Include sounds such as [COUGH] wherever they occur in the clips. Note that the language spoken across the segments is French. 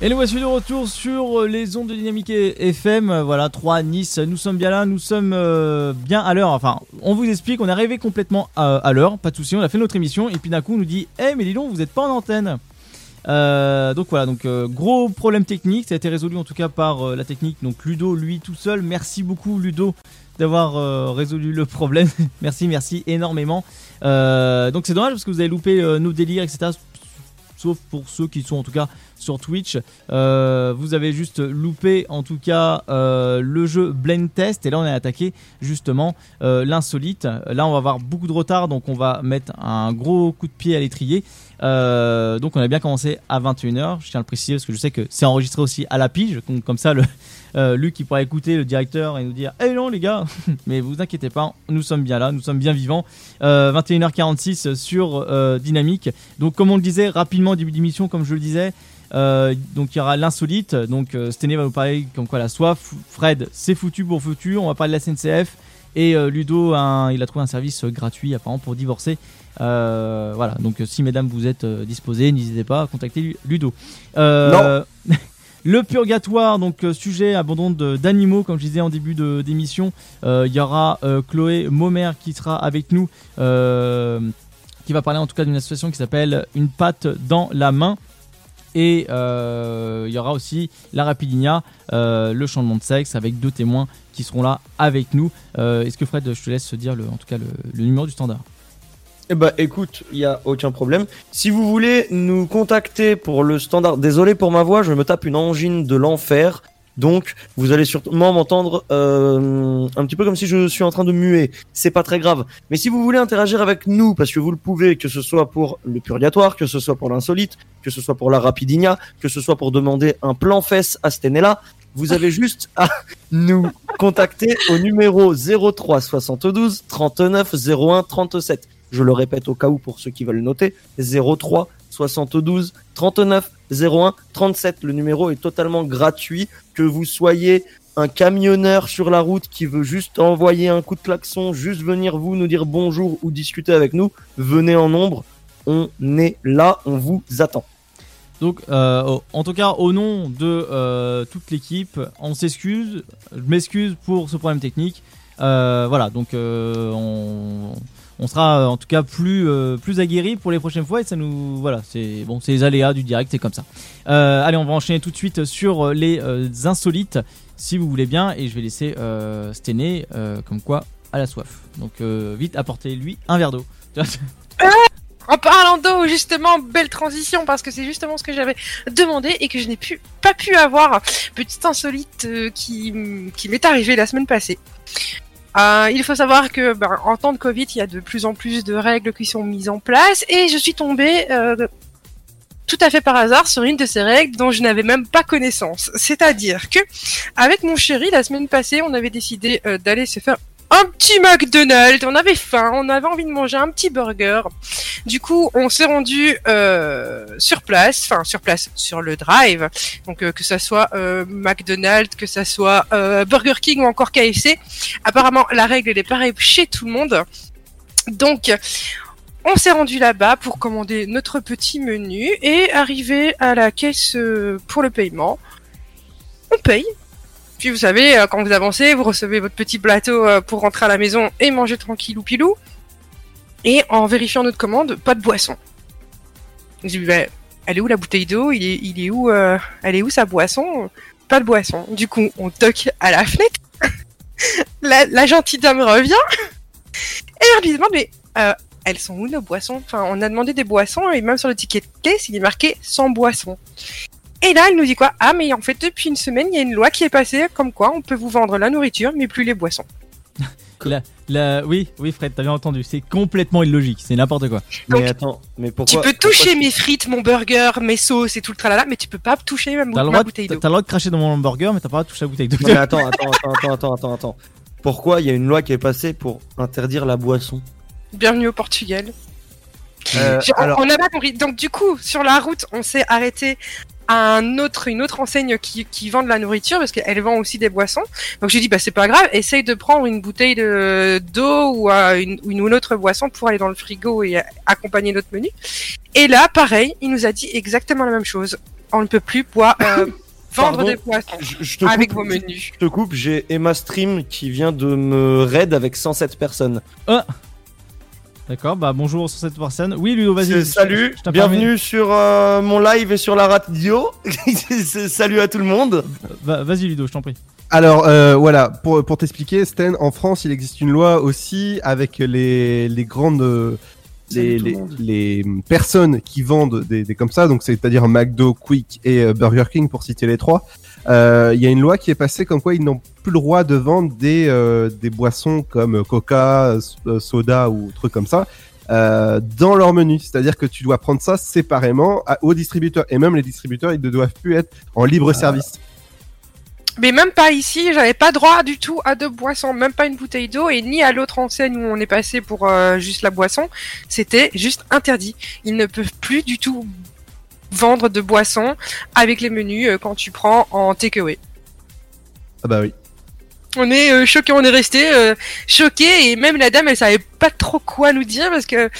Et nous voici de retour sur les ondes de Dynamique FM. Voilà, 3 Nice. Nous sommes bien là, nous sommes euh, bien à l'heure. Enfin, on vous explique, on est arrivé complètement à, l'heure, pas de souci. On a fait notre émission et puis d'un coup, on nous dit Eh, mais dis donc, vous n'êtes pas en antenne. Euh, donc voilà, donc euh, gros problème technique. Ça a été résolu en tout cas par la technique. Donc Ludo, lui tout seul. Merci beaucoup, Ludo, d'avoir résolu le problème. [LAUGHS] merci, merci énormément. donc c'est dommage parce que vous avez loupé nos délires, etc sauf pour ceux qui sont en tout cas sur Twitch. Euh, vous avez juste loupé en tout cas euh, le jeu Blend Test et là on est attaqué justement euh, l'insolite. Là on va avoir beaucoup de retard donc on va mettre un gros coup de pied à l'étrier. Donc on a bien commencé à 21h, je tiens à le préciser parce que je sais que c'est enregistré aussi à la pige, comme ça le, [LAUGHS] Luc qui pourra écouter le directeur et nous dire Eh non les gars [LAUGHS] Mais vous inquiétez pas, nous sommes bien là, nous sommes bien vivants. 21h46 sur Dynamique. Donc comme on le disait rapidement début d'émission, comme je le disais, euh, donc il y aura l'insolite. Donc euh, va nous parler comme quoi la soif. Fred, c'est foutu pour foutu. On va parler de la SNCF. Et euh, Ludo, il a trouvé un service gratuit apparemment pour divorcer. Euh, voilà, donc si mesdames vous êtes disposées, n'hésitez pas à contacter Ludo. non. [LAUGHS] Le purgatoire, donc sujet abandon d'animaux, comme je disais en début d'émission. Il y aura Chloé Momer qui sera avec nous, qui va parler en tout cas d'une association qui s'appelle Une patte dans la main. Et euh, il y aura aussi la Rapidinia, euh, le changement de sexe, avec deux témoins qui seront là avec nous. Euh, est-ce que Fred, je te laisse dire le, en tout cas le, numéro du standard? Eh bah écoute, il y a aucun problème. Si vous voulez nous contacter pour le standard, désolé pour ma voix, je me tape une angine de l'enfer. Donc, vous allez sûrement m'entendre euh, un petit peu comme si je suis en train de muer. C'est pas très grave. Mais si vous voulez interagir avec nous, parce que vous le pouvez, que ce soit pour le purgatoire, que ce soit pour l'insolite, que ce soit pour la rapidinia, que ce soit pour demander un plan fesse à Stenella, vous avez [LAUGHS] juste à nous contacter au numéro 03 72 39 01 37. Je le répète au cas où pour ceux qui veulent noter, 03 72 39 01 37. Le numéro est totalement gratuit. Que vous soyez un camionneur sur la route qui veut juste envoyer un coup de klaxon, juste venir vous nous dire bonjour ou discuter avec nous, venez en nombre. On est là, on vous attend. Donc, euh, en tout cas, au nom de euh, toute l'équipe, on s'excuse. Je m'excuse pour ce problème technique. Euh, voilà, donc on on sera euh, en tout cas plus euh, plus aguerri pour les prochaines fois et ça nous voilà c'est bon c'est les aléas du direct c'est comme ça euh, allez on va enchaîner tout de suite sur les insolites si vous voulez bien et je vais laisser euh, comme quoi à la soif donc vite apportez lui un verre d'eau [LAUGHS] En parlant d'eau, justement, belle transition parce que c'est justement ce que j'avais demandé et que je n'ai pas pu avoir. Petite insolite qui, qui m'est arrivée la semaine passée. Euh, il faut savoir que ben, en temps de Covid, il y a de plus en plus de règles qui sont mises en place et je suis tombée euh, tout à fait par hasard sur une de ces règles dont je n'avais même pas connaissance. C'est-à-dire que avec mon chéri, la semaine passée, on avait décidé euh, d'aller se faire un petit McDonald's, on avait faim, on avait envie de manger un petit burger. Du coup, on s'est rendu euh, sur place, enfin sur place, sur le drive. Donc euh, que ça soit euh, McDonald's, que ça soit euh, Burger King ou encore KFC. Apparemment, la règle est pareille chez tout le monde. Donc on s'est rendu là-bas pour commander notre petit menu et arriver à la caisse pour le paiement. On paye, puis vous savez, euh, quand vous avancez, vous recevez votre petit plateau euh, pour rentrer à la maison et manger tranquille ou pilou. Et en vérifiant notre commande, pas de boisson. Je dis, bah, elle est où la bouteille d'eau? Il est où, euh, elle est où sa boisson? Pas de boisson. Du coup, on toque à la fenêtre. [LAUGHS] la, gentille dame revient et on lui demande, mais elles sont où nos boissons? Enfin, on a demandé des boissons et même sur le ticket de caisse, il est marqué sans boisson. Et là, elle nous dit quoi Ah, mais en fait, depuis une semaine, il y a une loi qui est passée comme quoi on peut vous vendre la nourriture, mais plus les boissons. [LAUGHS] La, oui, oui, Fred, t'as bien entendu. C'est complètement illogique. C'est n'importe quoi. mais attends, mais pourquoi Tu peux toucher mes frites, mon burger, mes sauces et tout le tralala, mais tu peux pas toucher ma, ma bouteille d'eau. T'as le droit de cracher dans mon burger, mais t'as pas le droit de toucher la bouteille d'eau. Mais [LAUGHS] attends, attends, attends, attends, attends, attends. Pourquoi il y a une loi qui est passée pour interdire la boisson? Bienvenue au Portugal. Euh, alors, on n'a pas compris. Donc du coup, sur la route, on s'est arrêté à un autre, une autre enseigne qui, qui vend de la nourriture parce qu'elle vend aussi des boissons. Donc j'ai dit bah c'est pas grave, essaye de prendre une bouteille de d'eau ou euh, une, ou une autre boisson pour aller dans le frigo et euh, accompagner notre menu. Et là, pareil, il nous a dit exactement la même chose. On ne peut plus boire, euh, [COUGHS] vendre Pardon des boissons Je, je te avec coupe, vos menus. Je te coupe, j'ai Emma Stream qui vient de me raid avec 107 personnes. D'accord, bah bonjour sur cette personne. Oui, Ludo, vas-y. Je- Salut, je bienvenue sur euh, mon live et sur la radio. [LAUGHS] Salut à tout le monde. Va- Vas-y, Ludo, je t'en prie. alors euh, voilà, pour, pour t'expliquer, Sten, en France, il existe une loi aussi avec les, les grandes. euh, Les, les, les personnes qui vendent des, des comme ça, donc c'est-à-dire McDo, Quick et Burger King pour citer les trois, euh, il y a une loi qui est passée comme quoi ils n'ont plus le droit de vendre des, euh, des boissons comme Coca, euh, soda ou trucs comme ça euh, dans leur menu. C'est-à-dire que tu dois prendre ça séparément à- aux distributeurs et même les distributeurs ils ne doivent plus être en libre service. Mais même pas ici, j'avais pas droit du tout à de boissons, même pas une bouteille d'eau et ni à l'autre enseigne où on est passé pour euh, juste la boisson. C'était juste interdit. Ils ne peuvent plus du tout vendre de boissons avec les menus euh, quand tu prends en takeaway. Ah bah oui. On est euh, choqués, on est resté euh, choqués et même la dame elle savait pas trop quoi nous dire parce que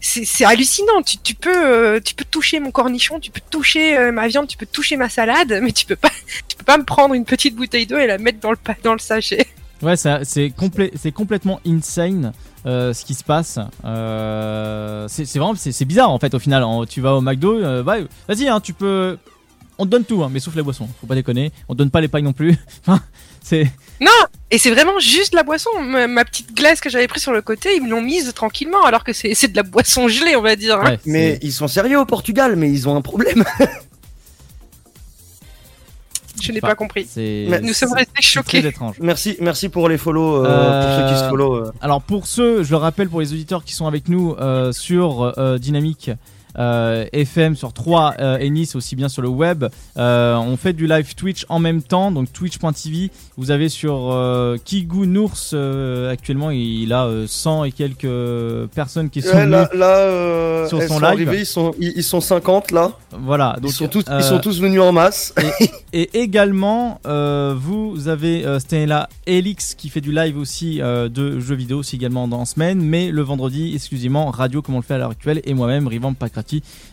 c'est c'est hallucinant. Tu, tu peux euh, tu peux toucher mon cornichon, tu peux toucher euh, ma viande, tu peux toucher ma salade, mais tu peux pas [LAUGHS] tu peux pas me prendre une petite bouteille d'eau et la mettre dans le dans le sachet. Ouais, c'est c'est complètement insane euh, ce qui se passe. Euh, c'est c'est vraiment c'est c'est bizarre en fait au final. En- tu vas au McDo, euh, bah, vas-y, hein, tu peux. On te donne tout, hein, mais sauf les boissons. Faut pas déconner. On te donne pas les pailles non plus. [LAUGHS] C'est. Et c'est vraiment juste la boisson. Ma, ma petite glace que j'avais prise sur le côté, ils me l'ont mise tranquillement alors que c'est c'est de la boisson gelée, on va dire. hein. ouais, Mais ils sont sérieux au Portugal, mais ils ont un problème. [LAUGHS] Je n'ai Enfin, pas compris. Nous sommes restés choqués. Très étrange. Merci, merci pour les follow, euh, Euh, pour ceux qui se follow. euh. Alors pour ceux, je le rappelle pour les auditeurs qui sont avec nous euh, sur euh, Dynamique FM sur 3 euh, et Nice aussi bien sur le web, euh, on fait du live Twitch en même temps, donc twitch.tv. Vous avez sur euh, Kigou Nours euh, actuellement, il a euh, 100 et quelques euh, personnes qui sont Ouais, là, là euh, sur son live. ils sont, ils, ils sont 50 là. Voilà, donc ils, sont tous, euh, ils sont tous venus en masse. Et également, euh, vous avez euh, Stella Elix qui fait du live aussi euh, de jeux vidéo aussi également dans la semaine, mais le vendredi exclusivement radio comme on le fait à l'heure actuelle et moi-même Rivan Pakrati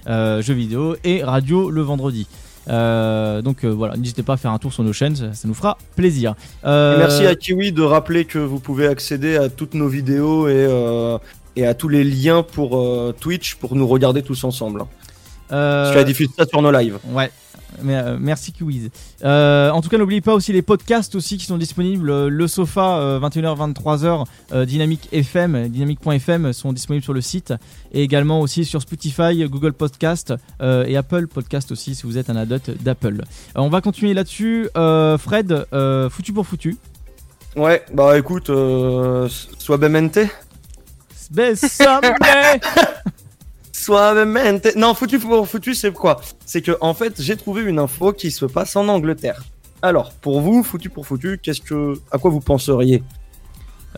euh, jeux vidéo et radio le vendredi. Euh, donc euh, voilà, n'hésitez pas à faire un tour sur nos chaînes, ça, nous fera plaisir. Merci à Kiwi de rappeler que vous pouvez accéder à toutes nos vidéos et, à tous les liens pour Twitch pour nous regarder tous ensemble. Euh, Parce diffuse ça sur nos lives. Ouais. Mais, euh, merci Kiwiz. Euh, en tout cas, n'oubliez pas aussi les podcasts aussi qui sont disponibles. Euh, Le Sofa, euh, 21h, 23h, euh, Dynamique FM, dynamique.fm sont disponibles sur le site et également aussi sur Spotify, Google Podcast euh, et Apple Podcast aussi si vous êtes un adepte d'Apple. On va continuer là-dessus. Euh, Fred, euh, foutu pour foutu. Ouais, bah écoute, euh, Suavemente. [LAUGHS] Suavemente. Non, foutu pour foutu, c'est quoi? C'est que en fait, j'ai trouvé une info qui se passe en Angleterre. Alors, pour vous, foutu pour foutu, qu'est-ce que, à quoi vous penseriez?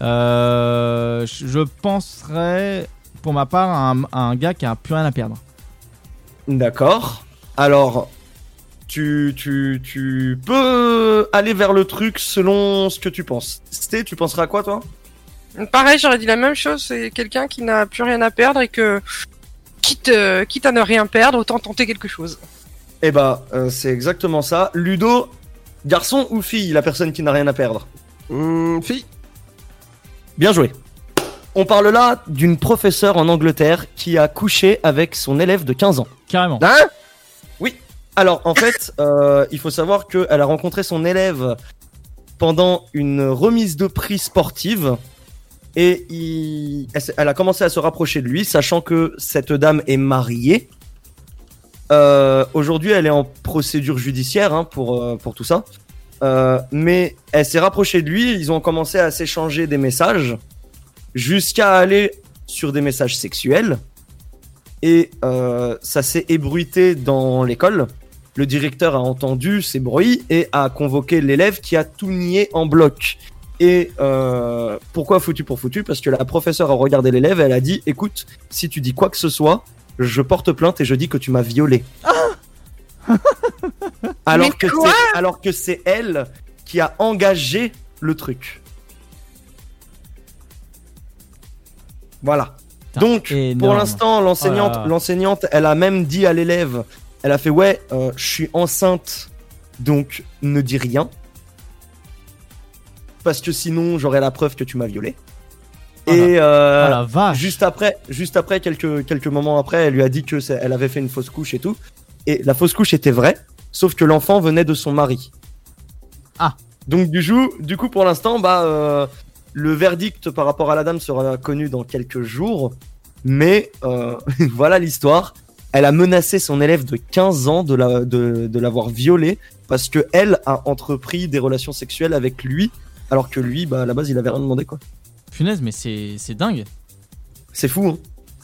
Euh, je penserais pour ma part à un, à un gars qui a plus rien à perdre. D'accord. Alors, tu, tu, tu peux aller vers le truc selon ce que tu penses. Sté, tu penserais à quoi, toi? Pareil, j'aurais dit la même chose. C'est quelqu'un qui n'a plus rien à perdre et que quitte euh, quitte à ne rien perdre, autant tenter quelque chose. Eh bah, euh, c'est exactement ça. Ludo, garçon ou fille, la personne qui n'a rien à perdre Hum, fille. Bien joué. On parle là d'une professeure en Angleterre qui a couché avec son élève de 15 ans. Carrément. Hein? Oui. Alors, en fait, [LAUGHS] euh, il faut savoir qu'elle a rencontré son élève pendant une remise de prix sportive. Et elle, a commencé à se rapprocher de lui, sachant que cette dame est mariée. Euh, Aujourd'hui, elle est en procédure judiciaire hein, pour, euh, pour tout ça. Euh, mais elle s'est rapprochée de lui, ils ont commencé à s'échanger des messages, jusqu'à aller sur des messages sexuels et ça s'est ébruité dans l'école. Le directeur a entendu ces bruits et a convoqué l'élève qui a tout nié en bloc. Et euh, pourquoi foutu pour foutu? Parce que la professeure a regardé l'élève et elle a dit écoute, si tu dis quoi que ce soit, je porte plainte et je dis que tu m'as violé. [LAUGHS] alors, que c'est- alors que c'est elle qui a engagé le truc. Voilà. Putain, Donc, énorme. pour l'instant, l'enseignante, Oh l'enseignante, elle a même dit à l'élève, elle a fait ouais, euh, je suis enceinte, donc ne dis rien, parce que sinon j'aurai la preuve que tu m'as violée. Oh Et euh, Oh la juste après, juste après quelques quelques moments après, elle lui a dit que elle avait fait une fausse couche et tout. Et la fausse couche était vraie, sauf que l'enfant venait de son mari. Ah. Donc du coup, du coup pour l'instant, bah euh, le verdict par rapport à la dame sera connu dans quelques jours. Mais euh, [LAUGHS] voilà l'histoire. Elle a menacé son élève de 15 ans de la de, de l'avoir violée parce que elle a entrepris des relations sexuelles avec lui, alors que lui, bah à la base, il avait rien demandé quoi. Punaise, mais c'est c'est dingue. C'est fou. Hein.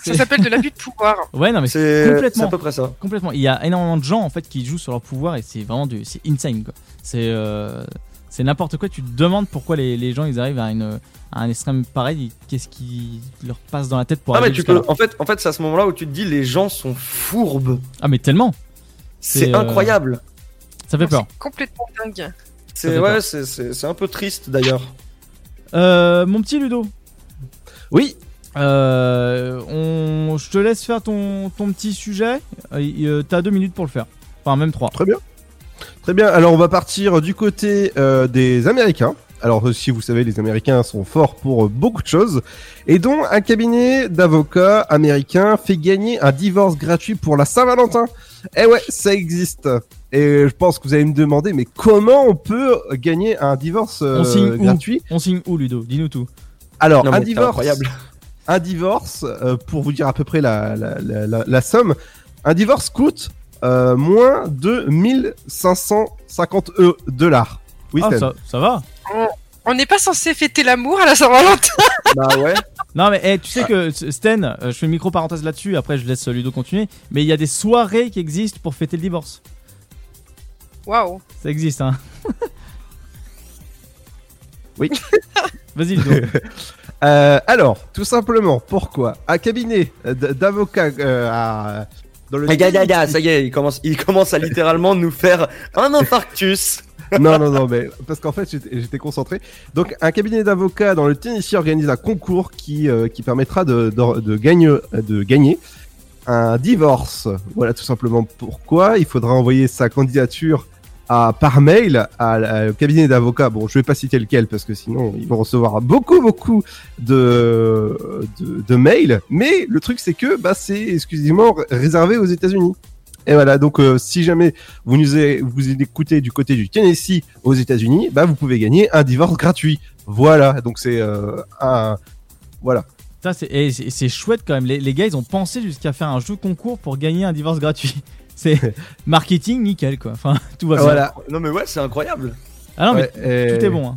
Ça s'appelle de l'abus de pouvoir. [LAUGHS] Ouais, non, mais c'est complètement. à peu près ça. complètement. Il y a énormément de gens en fait qui jouent sur leur pouvoir et c'est vraiment du, c'est insane quoi. C'est euh, c'est n'importe quoi. Tu te demandes pourquoi les, les gens ils arrivent à une à un extrême pareil. Qu'est-ce qui leur passe dans la tête pour Ah mais arriver tu peux. En fait, en fait, c'est à ce moment-là où tu te dis les gens sont fourbes. Ah mais tellement. C'est euh, incroyable. Ça fait peur. C'est complètement dingue. C'est ouais, c'est un peu triste d'ailleurs. Euh, mon petit Ludo. Oui, Euh, on, je te laisse faire ton, ton petit sujet. Euh, T'as deux minutes pour le faire. Enfin, même trois. très bien. Très bien, alors on va partir du côté euh, des Américains. Alors si vous savez, les Américains sont forts pour beaucoup de choses. Et dont un cabinet d'avocats américains fait gagner un divorce gratuit pour la Saint-Valentin. Eh ouais, ça existe. Et je pense que vous allez me demander, mais comment on peut gagner un divorce euh, On signe où gratuit? On signe où, Ludo? Dis-nous tout. Alors, Non, un divorce, incroyable. [LAUGHS] un divorce, euh, pour vous dire à peu près la, la, la, la- la somme, un divorce coûte euh, moins de 1550 e- dollars. Oui, ah, ça, ça va. On n'est pas censé fêter l'amour à la Saint-Valentin. [LAUGHS] bah ouais. Non, mais eh, tu sais que Sten, euh, je fais une micro parenthèse là-dessus. Après, je laisse Ludo continuer. Mais il y a des soirées qui existent pour fêter le divorce. Waouh. Ça existe, hein. [LAUGHS] Oui. [LAUGHS] Vas-y. [LAUGHS] Euh, alors, tout simplement, pourquoi Un cabinet d'avocats euh, à- dans le gars, gars, gars, ça y est, il commence, il commence à littéralement nous faire un infarctus. non, non, non, mais parce qu'en fait, j'étais concentré. Donc, un cabinet d'avocats dans le Tennessee organise un concours qui, euh, qui permettra de, de, de gagner, de gagner un divorce. Voilà, tout simplement pourquoi. Il faudra envoyer sa candidature à, par mail à, à- au cabinet d'avocats. Bon, je vais pas citer lequel parce que sinon, ils vont recevoir beaucoup, beaucoup de, de, mails. Mais le truc, c'est que bah, c'est exclusivement réservé aux États-Unis. Et voilà, donc euh, si jamais vous nous é- vous écoutez du côté du Tennessee aux États-Unis, bah vous pouvez gagner un divorce gratuit. Voilà, donc c'est euh, un voilà. C'est chouette quand même. Les, les gars, ils ont pensé jusqu'à faire un jeu concours pour gagner un divorce gratuit. C'est [LAUGHS] marketing nickel, quoi. Enfin, [LAUGHS] tout va bien. Voilà. Non mais ouais, c'est incroyable. Ah non, mais et- tout est bon. Hein.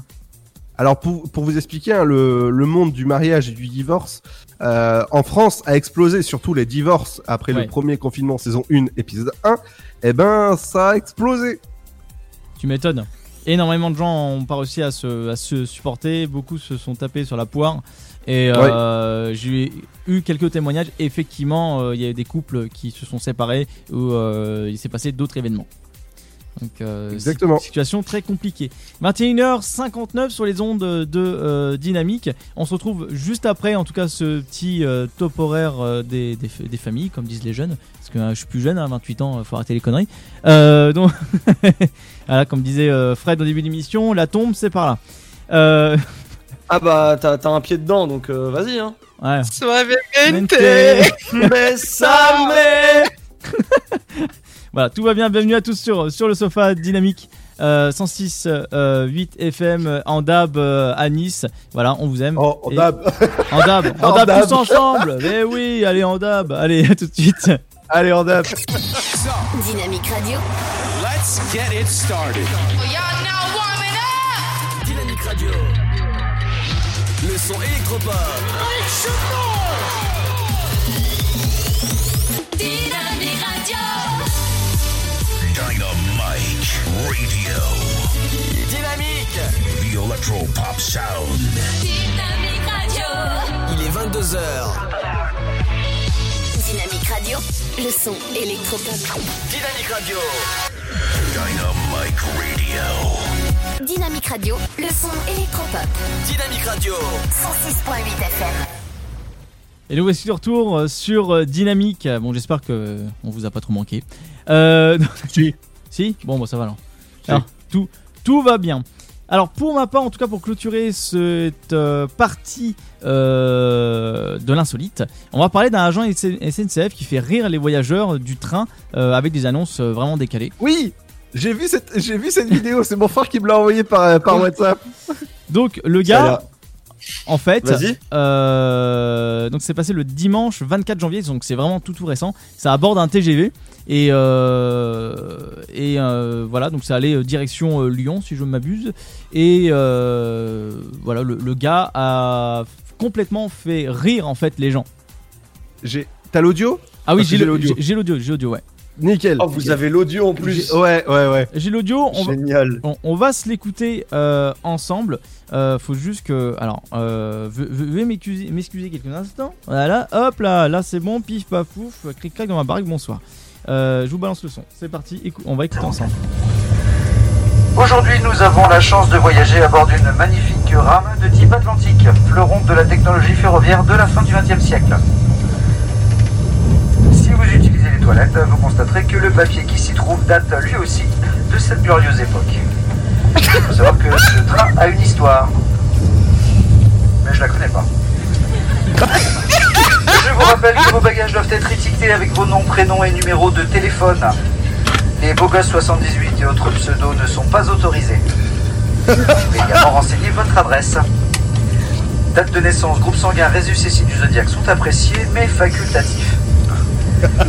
Alors pour, pour vous expliquer, hein, le, le monde du mariage et du divorce euh, en France a explosé, surtout les divorces après Ouais. le premier confinement saison 1 épisode 1. Eh ben ça a explosé. Tu m'étonnes. Énormément de gens ont pas réussi à se, à se supporter. Beaucoup se sont tapés sur la poire. Et euh, j'ai eu quelques témoignages. Effectivement, euh, il y a eu des couples qui se sont séparés où euh, il s'est passé d'autres événements. Donc, euh, Exactement. si- Situation très compliquée. 21h59 sur les ondes de euh, Dynamique. On se retrouve juste après, en tout cas, ce petit euh, top horaire des, des, des familles, comme disent les jeunes. Parce que euh, je suis plus jeune, à 28 ans, faut arrêter les conneries. Donc, [LAUGHS] voilà, comme disait Fred au début de l'émission, la tombe, c'est par là. Ah bah t'as t'as un pied dedans, donc euh, vas-y hein. ouais. Suavemente. Mais ça mais. [LAUGHS] Voilà, tout va bien. Bienvenue à tous sur, sur le sofa dynamique. Euh, 106 euh, 8 FM en DAB euh, à Nice. Voilà, on vous aime. Oh, Et- a- En DAB, [LAUGHS] en En DAB DAB. tous ensemble. Mais oui, allez en DAB. Allez, à tout de suite. Allez, on a. Dynamique Radio. Let's get it started. le son électropop. Rick Dynamique Radio. Dynamique Radio. Dynamique. The Electropop Sound. Dynamique Radio. Il est 22h. Dynamique Radio. Le son électropop. Dynamique Radio. Dynamique Radio le son électropop. Dynamique Radio. 106.8 FM. Et nous voici de retour euh, sur euh, Dynamique. Bon, j'espère que on vous a pas trop manqué. Euh, [LAUGHS] Si. si? Bon, bah ça va alors. Alors, tout, tout va bien. Alors, pour ma part, en tout cas, pour clôturer cette euh, partie euh, de l'insolite, on va parler d'un agent SNCF qui fait rire les voyageurs du train euh, avec des annonces vraiment décalées. Oui, j'ai vu cette, j'ai vu cette vidéo. C'est mon frère qui me l'a envoyé par, par WhatsApp. Donc, le gars, en fait. Euh, donc c'est passé le dimanche 24 janvier, donc c'est vraiment tout tout récent. Ça aborde un TGV et euh, et euh, voilà, donc ça allait direction euh, Lyon si je ne m'abuse. Et euh, voilà, le, le gars a complètement fait rire en fait les gens. J'ai, t'as l'audio? Ah oui, j'ai l'audio. j'ai l'audio, j'ai l'audio, ouais. Nickel. Oh, vous avez l'audio en plus. Ouais, ouais, ouais. J'ai l'audio. On va, Génial. on, on va se l'écouter euh, ensemble. Euh, faut juste que. Alors, euh, ve- ve- veuillez m'excuser m'excuser quelques instants. Voilà, hop là, là c'est bon, pif paf pouf, cric clac dans ma baraque, bonsoir. Euh, je vous balance le son. C'est parti, écou- on va écouter ensemble. Aujourd'hui, nous avons la chance de voyager à bord d'une magnifique rame de type Atlantique, fleuron de la technologie ferroviaire de la fin du XXe siècle. Vous constaterez que le papier qui s'y trouve date lui aussi de cette glorieuse époque. Il faut savoir que ce train a une histoire. Mais je la connais pas. Je vous rappelle que vos bagages doivent être étiquetés avec vos noms, prénoms et numéros de téléphone. Les gosses 78 et autres pseudos ne sont pas autorisés. Vous pouvez également renseigner votre adresse. Date de naissance, groupe sanguin, résus et signe du zodiaque sont appréciés, mais facultatifs.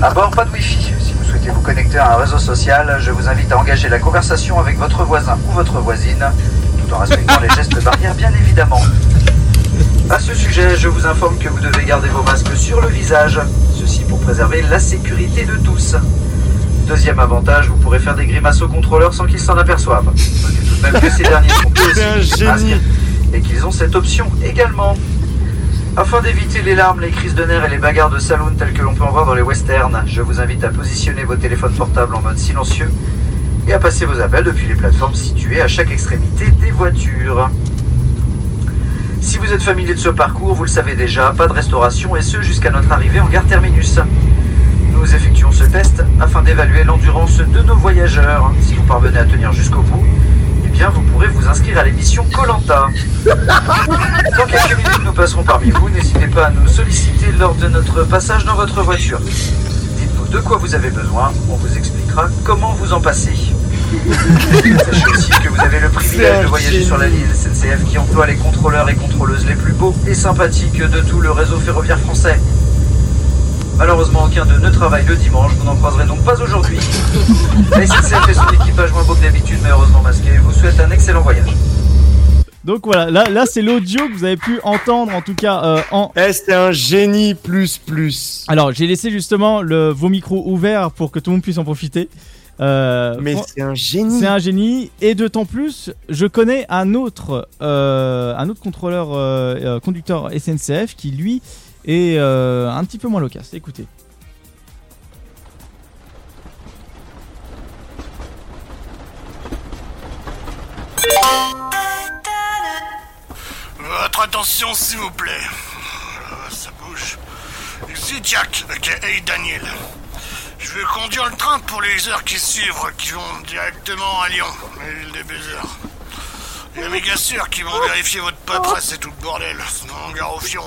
À bord, pas de wifi. Si vous souhaitez vous connecter à un réseau social, je vous invite à engager la conversation avec votre voisin ou votre voisine, tout en respectant les gestes barrières, bien évidemment. À ce sujet, je vous informe que vous devez garder vos masques sur le visage, ceci pour préserver la sécurité de tous. Deuxième avantage, vous pourrez faire des grimaces aux contrôleurs sans qu'ils s'en aperçoivent. Notez tout de même que ces derniers sont [LAUGHS] eux aussi masques et qu'ils ont cette option également. Afin d'éviter les larmes, les crises de nerfs et les bagarres de saloon telles que l'on peut en voir dans les westerns, je vous invite à positionner vos téléphones portables en mode silencieux et à passer vos appels depuis les plateformes situées à chaque extrémité des voitures. Si vous êtes familier de ce parcours, vous le savez déjà, pas de restauration et ce jusqu'à notre arrivée en gare terminus. Nous effectuons ce test afin d'évaluer l'endurance de nos voyageurs. Si vous parvenez à tenir jusqu'au bout, vous pourrez vous inscrire à l'émission Colanta. Dans quelques minutes, nous passerons parmi vous. N'hésitez pas à nous solliciter lors de notre passage dans votre voiture. Dites-nous de quoi vous avez besoin, on vous expliquera comment vous en passer. Sachez aussi que vous avez le privilège de voyager sur la ligne SNCF qui emploie les contrôleurs et contrôleuses les plus beaux et sympathiques de tout le réseau ferroviaire français. Malheureusement, aucun d'eux ne travaille le dimanche, vous n'en croiserez donc pas aujourd'hui. La SNCF et son équipage moins beau que d'habitude, mais heureusement masqué, vous souhaite un excellent voyage. Donc voilà, là, là c'est l'audio que vous avez pu entendre en tout cas euh, en. Eh, c'était un génie plus plus. Alors j'ai laissé justement le, vos micros ouverts pour que tout le monde puisse en profiter. Euh, Mais c'est un génie. C'est un génie et d'autant plus, je connais un autre, euh, un autre contrôleur euh, euh, conducteur SNCF qui lui est euh, un petit peu moins loquace. Écoutez. Votre attention, s'il vous plaît. Euh, Ça bouge. Ici Jack, aka Daniel. Je vais conduire le train pour les heures qui suivent, qui vont directement à Lyon, l'île des baisers. Il y a méga sûr qui vont vérifier votre paperasse et tout le bordel, sinon gare au firon.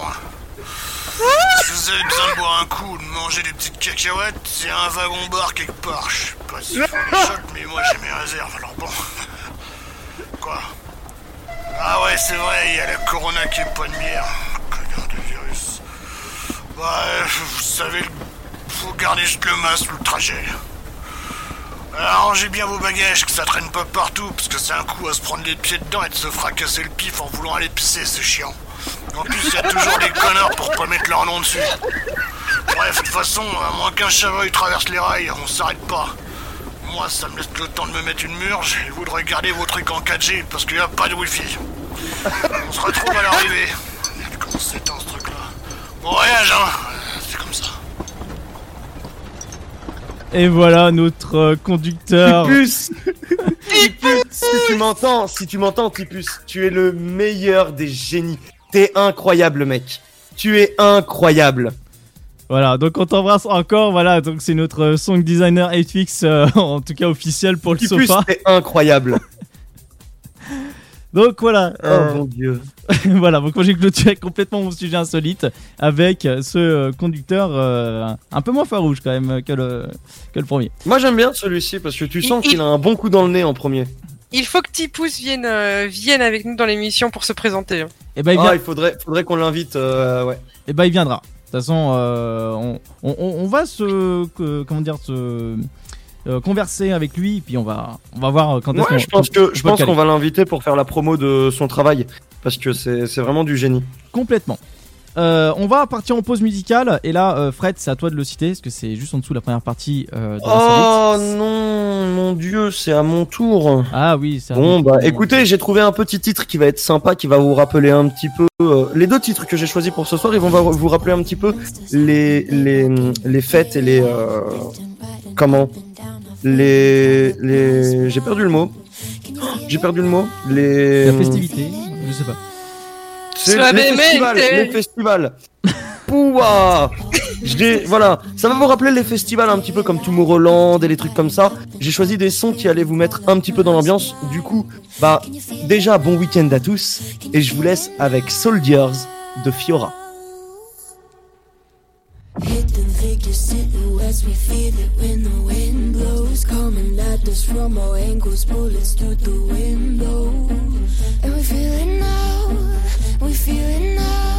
Si vous avez besoin de boire un coup ou de manger des petites cacahuètes, c'est un wagon bar quelque part. Je sais pas si shots, mais moi j'ai mes réserves, alors bon. Quoi? Ah ouais, c'est vrai, il y a la Corona qui est pas de bière. Connard de virus. Bah, vous savez, faut garder juste le masque le trajet. Arrangez bien vos bagages, que ça traîne pas partout, parce que c'est un coup à se prendre les pieds dedans et de se fracasser le pif en voulant aller pisser, c'est chiant. En plus, il y a toujours des connards pour pas mettre leur nom dessus. Bref, de toute façon, à moins qu'un chevreuil traverse les rails, on s'arrête pas. Moi, ça me laisse le temps de me mettre une murge et vous de regarder vos trucs en 4G parce qu'il n'y a pas de wifi. On se retrouve à l'arrivée. Comment c'est dans ce truc-là Bon voyage, hein C'est comme ça. Et voilà notre euh, conducteur. Tipus [LAUGHS] Tipus Si tu m'entends, si tu m'entends, Tipus, tu es le meilleur des génies. T'es incroyable, mec. Tu es incroyable. Voilà, donc on t'embrasse encore. Voilà, donc c'est notre euh, song designer 8fix, euh, [LAUGHS] en tout cas officiel pour le sofa. t'es incroyable. [LAUGHS] Donc voilà, euh, Oh mon dieu. [LAUGHS] voilà. Donc moi j'ai clôturé complètement mon sujet insolite avec ce euh, conducteur euh, un peu moins farouche quand même que le que le premier. Moi j'aime bien celui-ci parce que tu sens Il- qu'il a un bon coup dans le nez en premier. Il faut que Tipous vienne, euh, vienne avec nous dans l'émission pour se présenter. Et ben il, Ah, vient- il faudrait, faudrait qu'on l'invite, euh, ouais. eh ben, il viendra. De toute façon, euh, on, on, on va se que- comment dire se euh, converser avec lui et puis on va on va voir quand est-ce qu'on Ouais, je pense qu'on que je peut pense caler. qu'on va l'inviter pour faire la promo de son travail parce que c'est c'est vraiment du génie. complètement. Euh, on va partir en pause musicale et là euh, Fred c'est à toi de le citer parce que c'est juste en dessous de la première partie euh, de Oh non, mon dieu, c'est à mon tour. Ah oui, c'est à Bon bah écoutez, j'ai trouvé un petit titre qui va être sympa, qui va vous rappeler un petit peu euh, les deux titres que j'ai choisis pour ce soir. Ils vont vous rappeler un petit peu les les les fêtes et les euh, comment? Les les j'ai perdu le mot. [GASPS] J'ai perdu le mot. Les la festivité, je sais pas. C'est les festivals, les festivals. Pouah J'ai voilà, ça va vous rappeler les festivals un petit peu comme Tomorrowland et les trucs comme ça. J'ai choisi des sons qui allaient vous mettre un petit peu dans l'ambiance. Du coup, bah déjà bon week-end à tous et je vous laisse avec Soldiers de Fiora. Hidden figures silhouettes, we feel it when the wind blows. Coming at us from our ankles, bullets through the window. And we feel it now, we feel it now.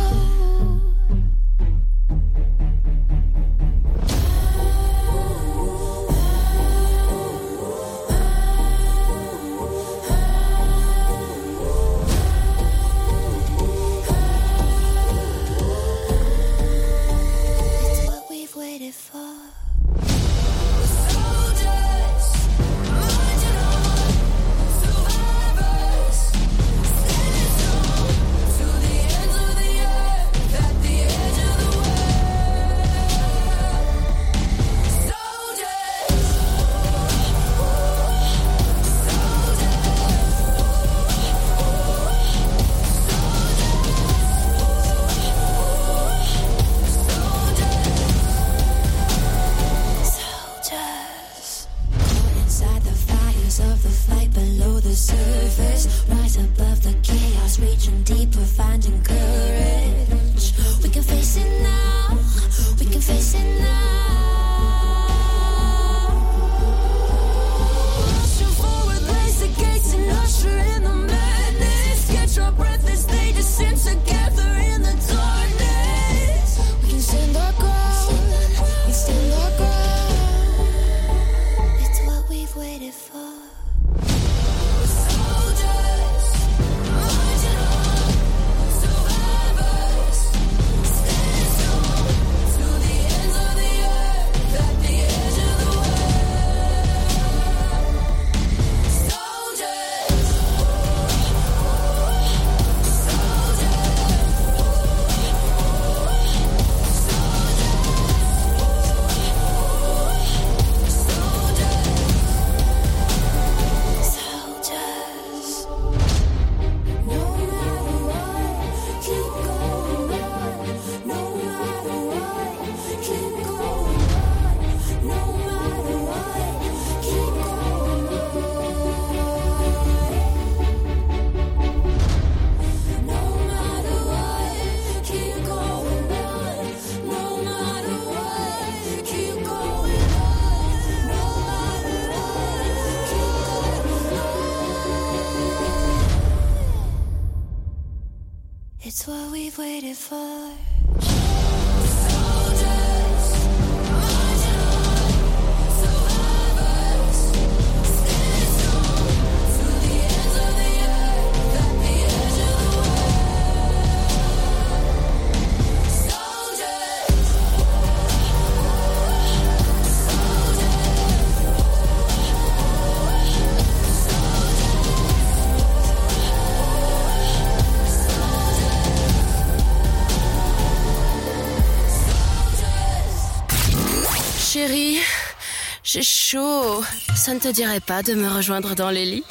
Ça ne te dirait pas de me rejoindre dans les lits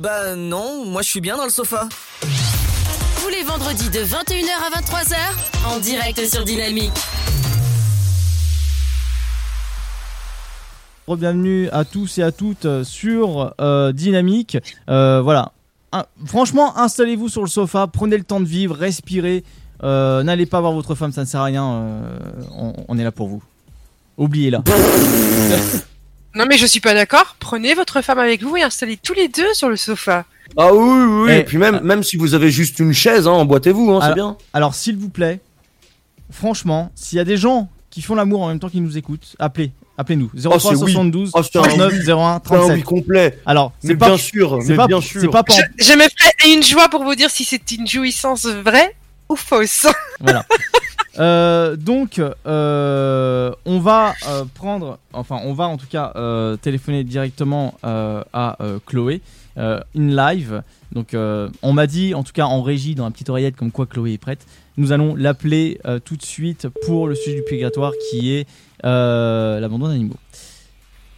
Bah non, moi je suis bien dans le sofa. Tous les vendredis de 21h à 23h, en direct sur Dynamique. Bienvenue à tous et à toutes sur euh, Dynamique. Euh, voilà. Un- franchement, installez-vous sur le sofa, prenez le temps de vivre, respirez. Euh, N'allez pas voir votre femme, ça ne sert à rien. euh, on, on est là pour vous. Oubliez-la. [LAUGHS] Non mais je suis pas d'accord. Prenez votre femme avec vous et installez tous les deux sur le sofa. Ah oui, oui, oui. Eh, et puis même, même si vous avez juste une chaise, hein, emboîtez-vous, hein, c'est bien. Alors, s'il vous plaît, franchement, s'il y a des gens qui font l'amour en même temps qu'ils nous écououtent, appelez. Appelez-nous. 03 Oh, c'est oui. 72 Oh, c'est un 39 oui. 01 C'est un 37. oui complet. Alors, Mais c'est pas bien sûr, c'est pas bien c'est sûr. pas pour Je, je me une joie pour vous dire si c'est une jouissance vraie ou fausse. Voilà. [LAUGHS] Euh, donc, euh, on va euh, prendre, enfin, on va en tout cas téléphoner directement à Chloé in live. Donc, on m'a dit, en tout cas en régie, dans la petite oreillette, comme quoi Chloé est prête. Nous allons l'appeler tout de suite pour le sujet du purgatoire qui est l'abandon d'animaux.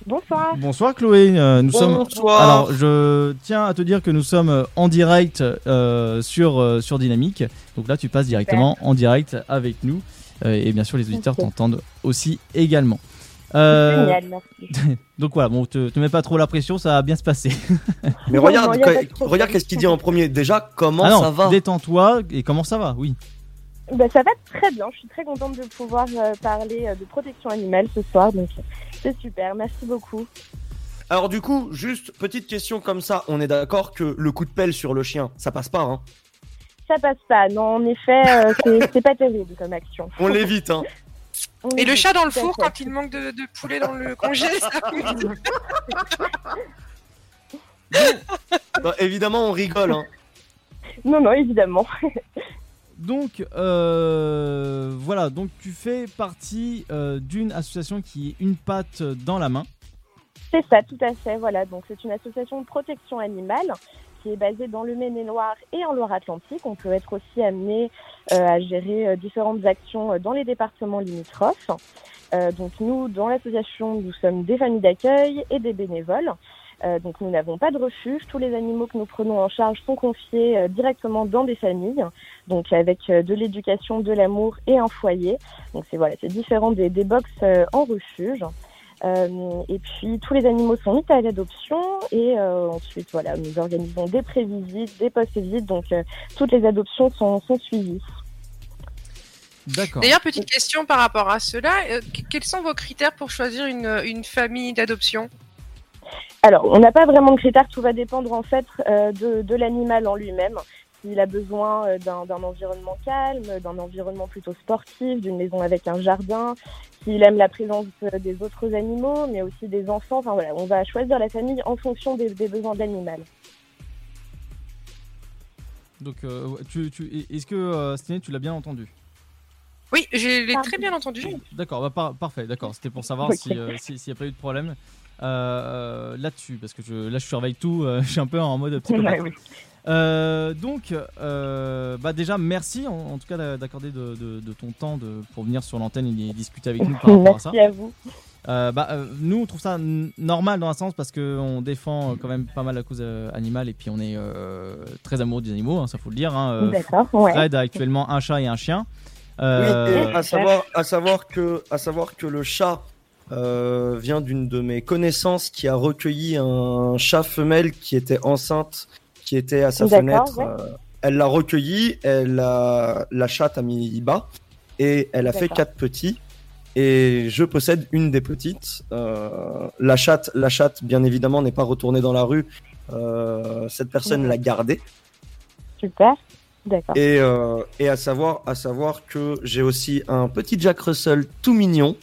Bonsoir. Bonsoir Chloé, euh, nous sommes. Bonsoir. Alors, je tiens à te dire que nous sommes euh, en direct euh, sur, euh, sur Dynamique. Donc là, tu passes directement en direct avec nous. Euh, et bien sûr, les auditeurs t'entendent aussi également. Euh, Génial, [LAUGHS] merci. donc voilà, bon, te, te mets pas trop la pression, ça va bien se passer. [LAUGHS] Mais regarde, non, regarde qu'est-ce qu'il dit en premier. Déjà, comment ah non, ça va? détends-toi et comment ça va? Oui. Ben, ça va très bien. Je suis très contente de pouvoir euh, parler euh, de protection animale ce soir. Donc, c'est super. Merci beaucoup. Alors du coup, juste petite question comme ça, on est d'accord que le coup de pelle sur le chien, ça passe pas, hein? Ça passe pas. Non, en effet, euh, [LAUGHS] c'est- pas terrible comme action. On l'évite, hein Et le chat dans le four fait. quand il manque de, de poulet dans le congé. ça [LAUGHS] Bah, Évidemment, on rigole, hein Non, non, évidemment. [LAUGHS] Donc euh, voilà, donc tu fais partie euh, d'une association qui est une patte dans la main. C'est ça, tout à fait. Voilà, donc c'est une association de protection animale qui est basée dans le Maine-et-Loire et en Loire-Atlantique. On peut être aussi amené euh, à gérer différentes actions dans les départements limitrophes. Donc nous, dans l'association, nous sommes des familles d'accueil et des bénévoles. Euh, donc nous n'avons pas de refuge. Tous les animaux que nous prenons en charge sont confiés euh, directement dans des familles, donc avec euh, de l'éducation, de l'amour et un foyer. Donc c'est voilà, c'est différent des, des box euh, en refuge. Euh, et puis tous les animaux sont mis à l'adoption et euh, ensuite voilà nous organisons des pré-visites, des post-visites donc euh, toutes les adoptions sont, sont suivies. D'accord. D'ailleurs, petite question par rapport à cela. euh, que- quels sont vos critères pour choisir une, une famille d'adoption? Alors on n'a pas vraiment de critères, tout va dépendre en fait euh, de, de l'animal en lui-même. S'il a besoin euh, d'un d'un environnement calme, d'un environnement plutôt sportif, d'une maison avec un jardin, s'il aime la présence euh, des autres animaux, mais aussi des enfants. Enfin voilà, on va choisir la famille en fonction des, des besoins de l'animal. Donc euh, ouais, tu, tu, est-ce que euh, tu l'as bien entendu? Oui, je l'ai très bien entendu. D'accord, bah, par- parfait, d'accord. C'était pour savoir euh, si- s'il n'y a pas eu de problème euh, là-dessus, parce que je, là je surveille tout, euh, [LAUGHS] je suis un peu en mode [LAUGHS] psychopathe. Ouais, oui. Euh, donc, euh, bah déjà, merci en, en tout cas d'a- d'accorder de, de- de ton temps de, pour venir sur l'antenne et discuter avec nous par rapport à ça. Merci à vous. Euh, bah, euh, nous, on trouve ça normal dans un sens parce qu'on défend euh, quand même pas mal la cause euh, animale et puis on est euh, très amoureux des animaux, hein, ça faut le dire. Hein. Euh, D'accord, ouais. Fred a actuellement un chat et un chien. Oui, et à savoir, à savoir que, à savoir que le chat euh, vient d'une de mes connaissances qui a recueilli un chat femelle qui était enceinte, qui était à sa fenêtre. ouais. euh, elle l'a recueilli, elle a, la chatte a mis bas et elle a fait quatre petits. Et je possède une des petites. Euh, la chatte, la chatte, bien évidemment, n'est pas retournée dans la rue. Euh, cette personne l'a gardée. Super. D'accord. Et, euh, et à savoir, à savoir que j'ai aussi un petit Jack Russell tout mignon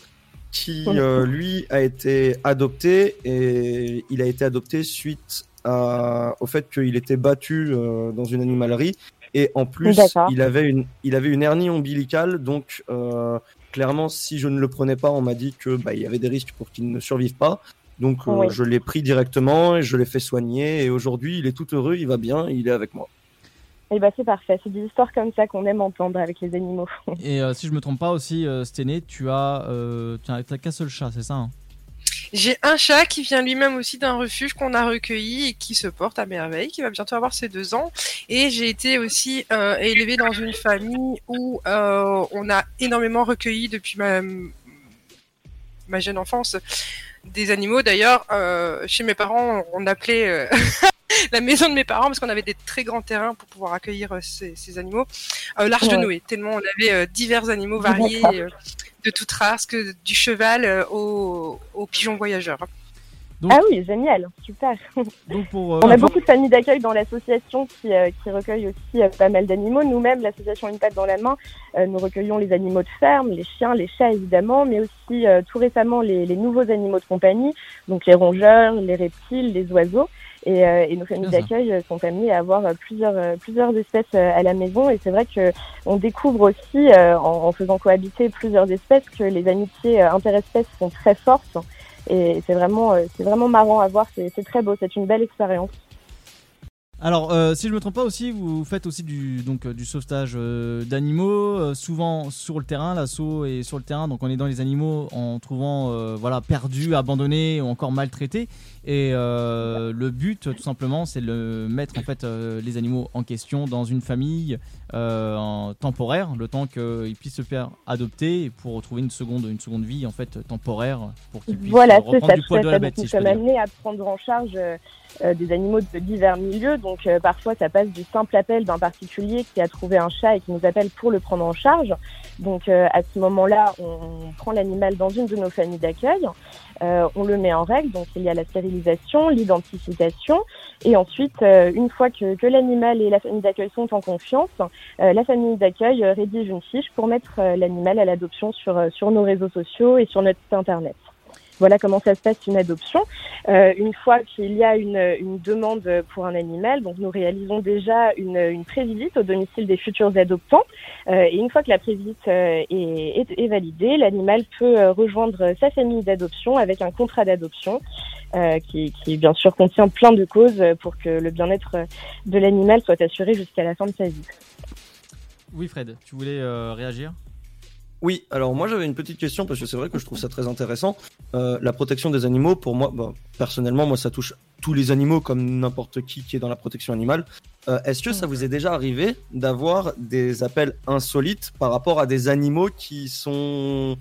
qui euh, lui a été adopté et il a été adopté suite à, au fait qu'il était battu euh, dans une animalerie. Et en plus il avait une il avait une hernie ombilicale. Donc euh, clairement si je ne le prenais pas on m'a dit que bah, il y avait des risques pour qu'il ne survive pas. Donc euh, Oui. je l'ai pris directement et je l'ai fait soigner. Et aujourd'hui il est tout heureux il va bien il est avec moi Et bah c'est parfait. C'est des histoires comme ça qu'on aime entendre avec les animaux. [LAUGHS] Et euh, si je me trompe pas aussi, euh, Stené, tu as, euh, t'as qu'un seul chat, c'est ça hein? J'ai un chat qui vient lui-même aussi d'un refuge qu'on a recueilli et qui se porte à merveille, qui va bientôt avoir ses deux ans. Et j'ai été aussi euh, élevée dans une famille où euh, on a énormément recueilli depuis ma, ma jeune enfance des animaux. D'ailleurs, euh, chez mes parents, on appelait euh, [LAUGHS] la maison de mes parents parce qu'on avait des très grands terrains pour pouvoir accueillir euh, ces, ces animaux. Euh, L'arche de. Noé, tellement on avait euh, divers animaux variés, euh, de toute race, que du cheval euh, au, au pigeon voyageur. Donc- Ah oui, génial, super. Donc pour, euh, On a beaucoup de familles d'accueil dans l'association qui, euh, qui recueillent aussi euh, pas mal d'animaux. Nous-mêmes, l'association Une patte dans la main, euh, nous recueillons les animaux de ferme, les chiens, les chats évidemment, mais aussi euh, tout récemment les, les nouveaux animaux de compagnie, donc les rongeurs, les reptiles, les oiseaux. Et, euh, et nos familles d'accueil euh, sont amenées à avoir euh, plusieurs, plusieurs espèces à la maison. Et c'est vrai que on découvre aussi, euh, en, en faisant cohabiter plusieurs espèces, que les amitiés interespèces sont très fortes. Et c'est vraiment, c'est vraiment marrant à voir. C'est très beau. C'est une belle expérience. Alors, euh, si je me trompe pas aussi, vous faites aussi du donc euh, du sauvetage euh, d'animaux, euh, souvent sur le terrain. L'assaut est sur le terrain, donc on est dans les animaux en trouvant euh, voilà perdus, abandonnés ou encore maltraités. Et euh, le but, tout simplement, c'est de mettre en fait euh, les animaux en question dans une famille euh, en temporaire, le temps qu'ils puissent se faire adopter pour retrouver une seconde une seconde vie en fait temporaire pour qu'ils puissent Voilà, c'est reprendre ça, du à de la bête. amenés à prendre en charge des animaux de divers milieux. Donc, euh, parfois, ça passe du simple appel d'un particulier qui a trouvé un chat et qui nous appelle pour le prendre en charge. Donc, euh, à ce moment-là, on, prend l'animal dans une de nos familles d'accueil. Euh, on le met en règle, donc il y a la stérilisation, l'identification, et ensuite, une fois que, l'animal et la famille d'accueil sont en confiance, la famille d'accueil rédige une fiche pour mettre l'animal à l'adoption sur, sur nos réseaux sociaux et sur notre site internet. Voilà comment ça se passe une adoption. Euh, une fois qu'il y a une, demande pour un animal, donc nous réalisons déjà une, une prévisite au domicile des futurs adoptants. Euh, et une fois que la prévisite euh, est, est, validée, l'animal peut rejoindre sa famille d'adoption avec un contrat d'adoption qui, bien sûr contient plein de causes pour que le bien-être de l'animal soit assuré jusqu'à la fin de sa vie. Oui, Fred, tu voulais réagir? Oui, alors moi j'avais une petite question parce que c'est vrai que je trouve ça très intéressant. Euh, la protection des animaux, pour moi, bah, personnellement, moi ça touche tous les animaux comme n'importe qui qui est dans la protection animale. Euh, Est-ce que ça vous est déjà arrivé d'avoir des appels insolites par rapport à des animaux qui sont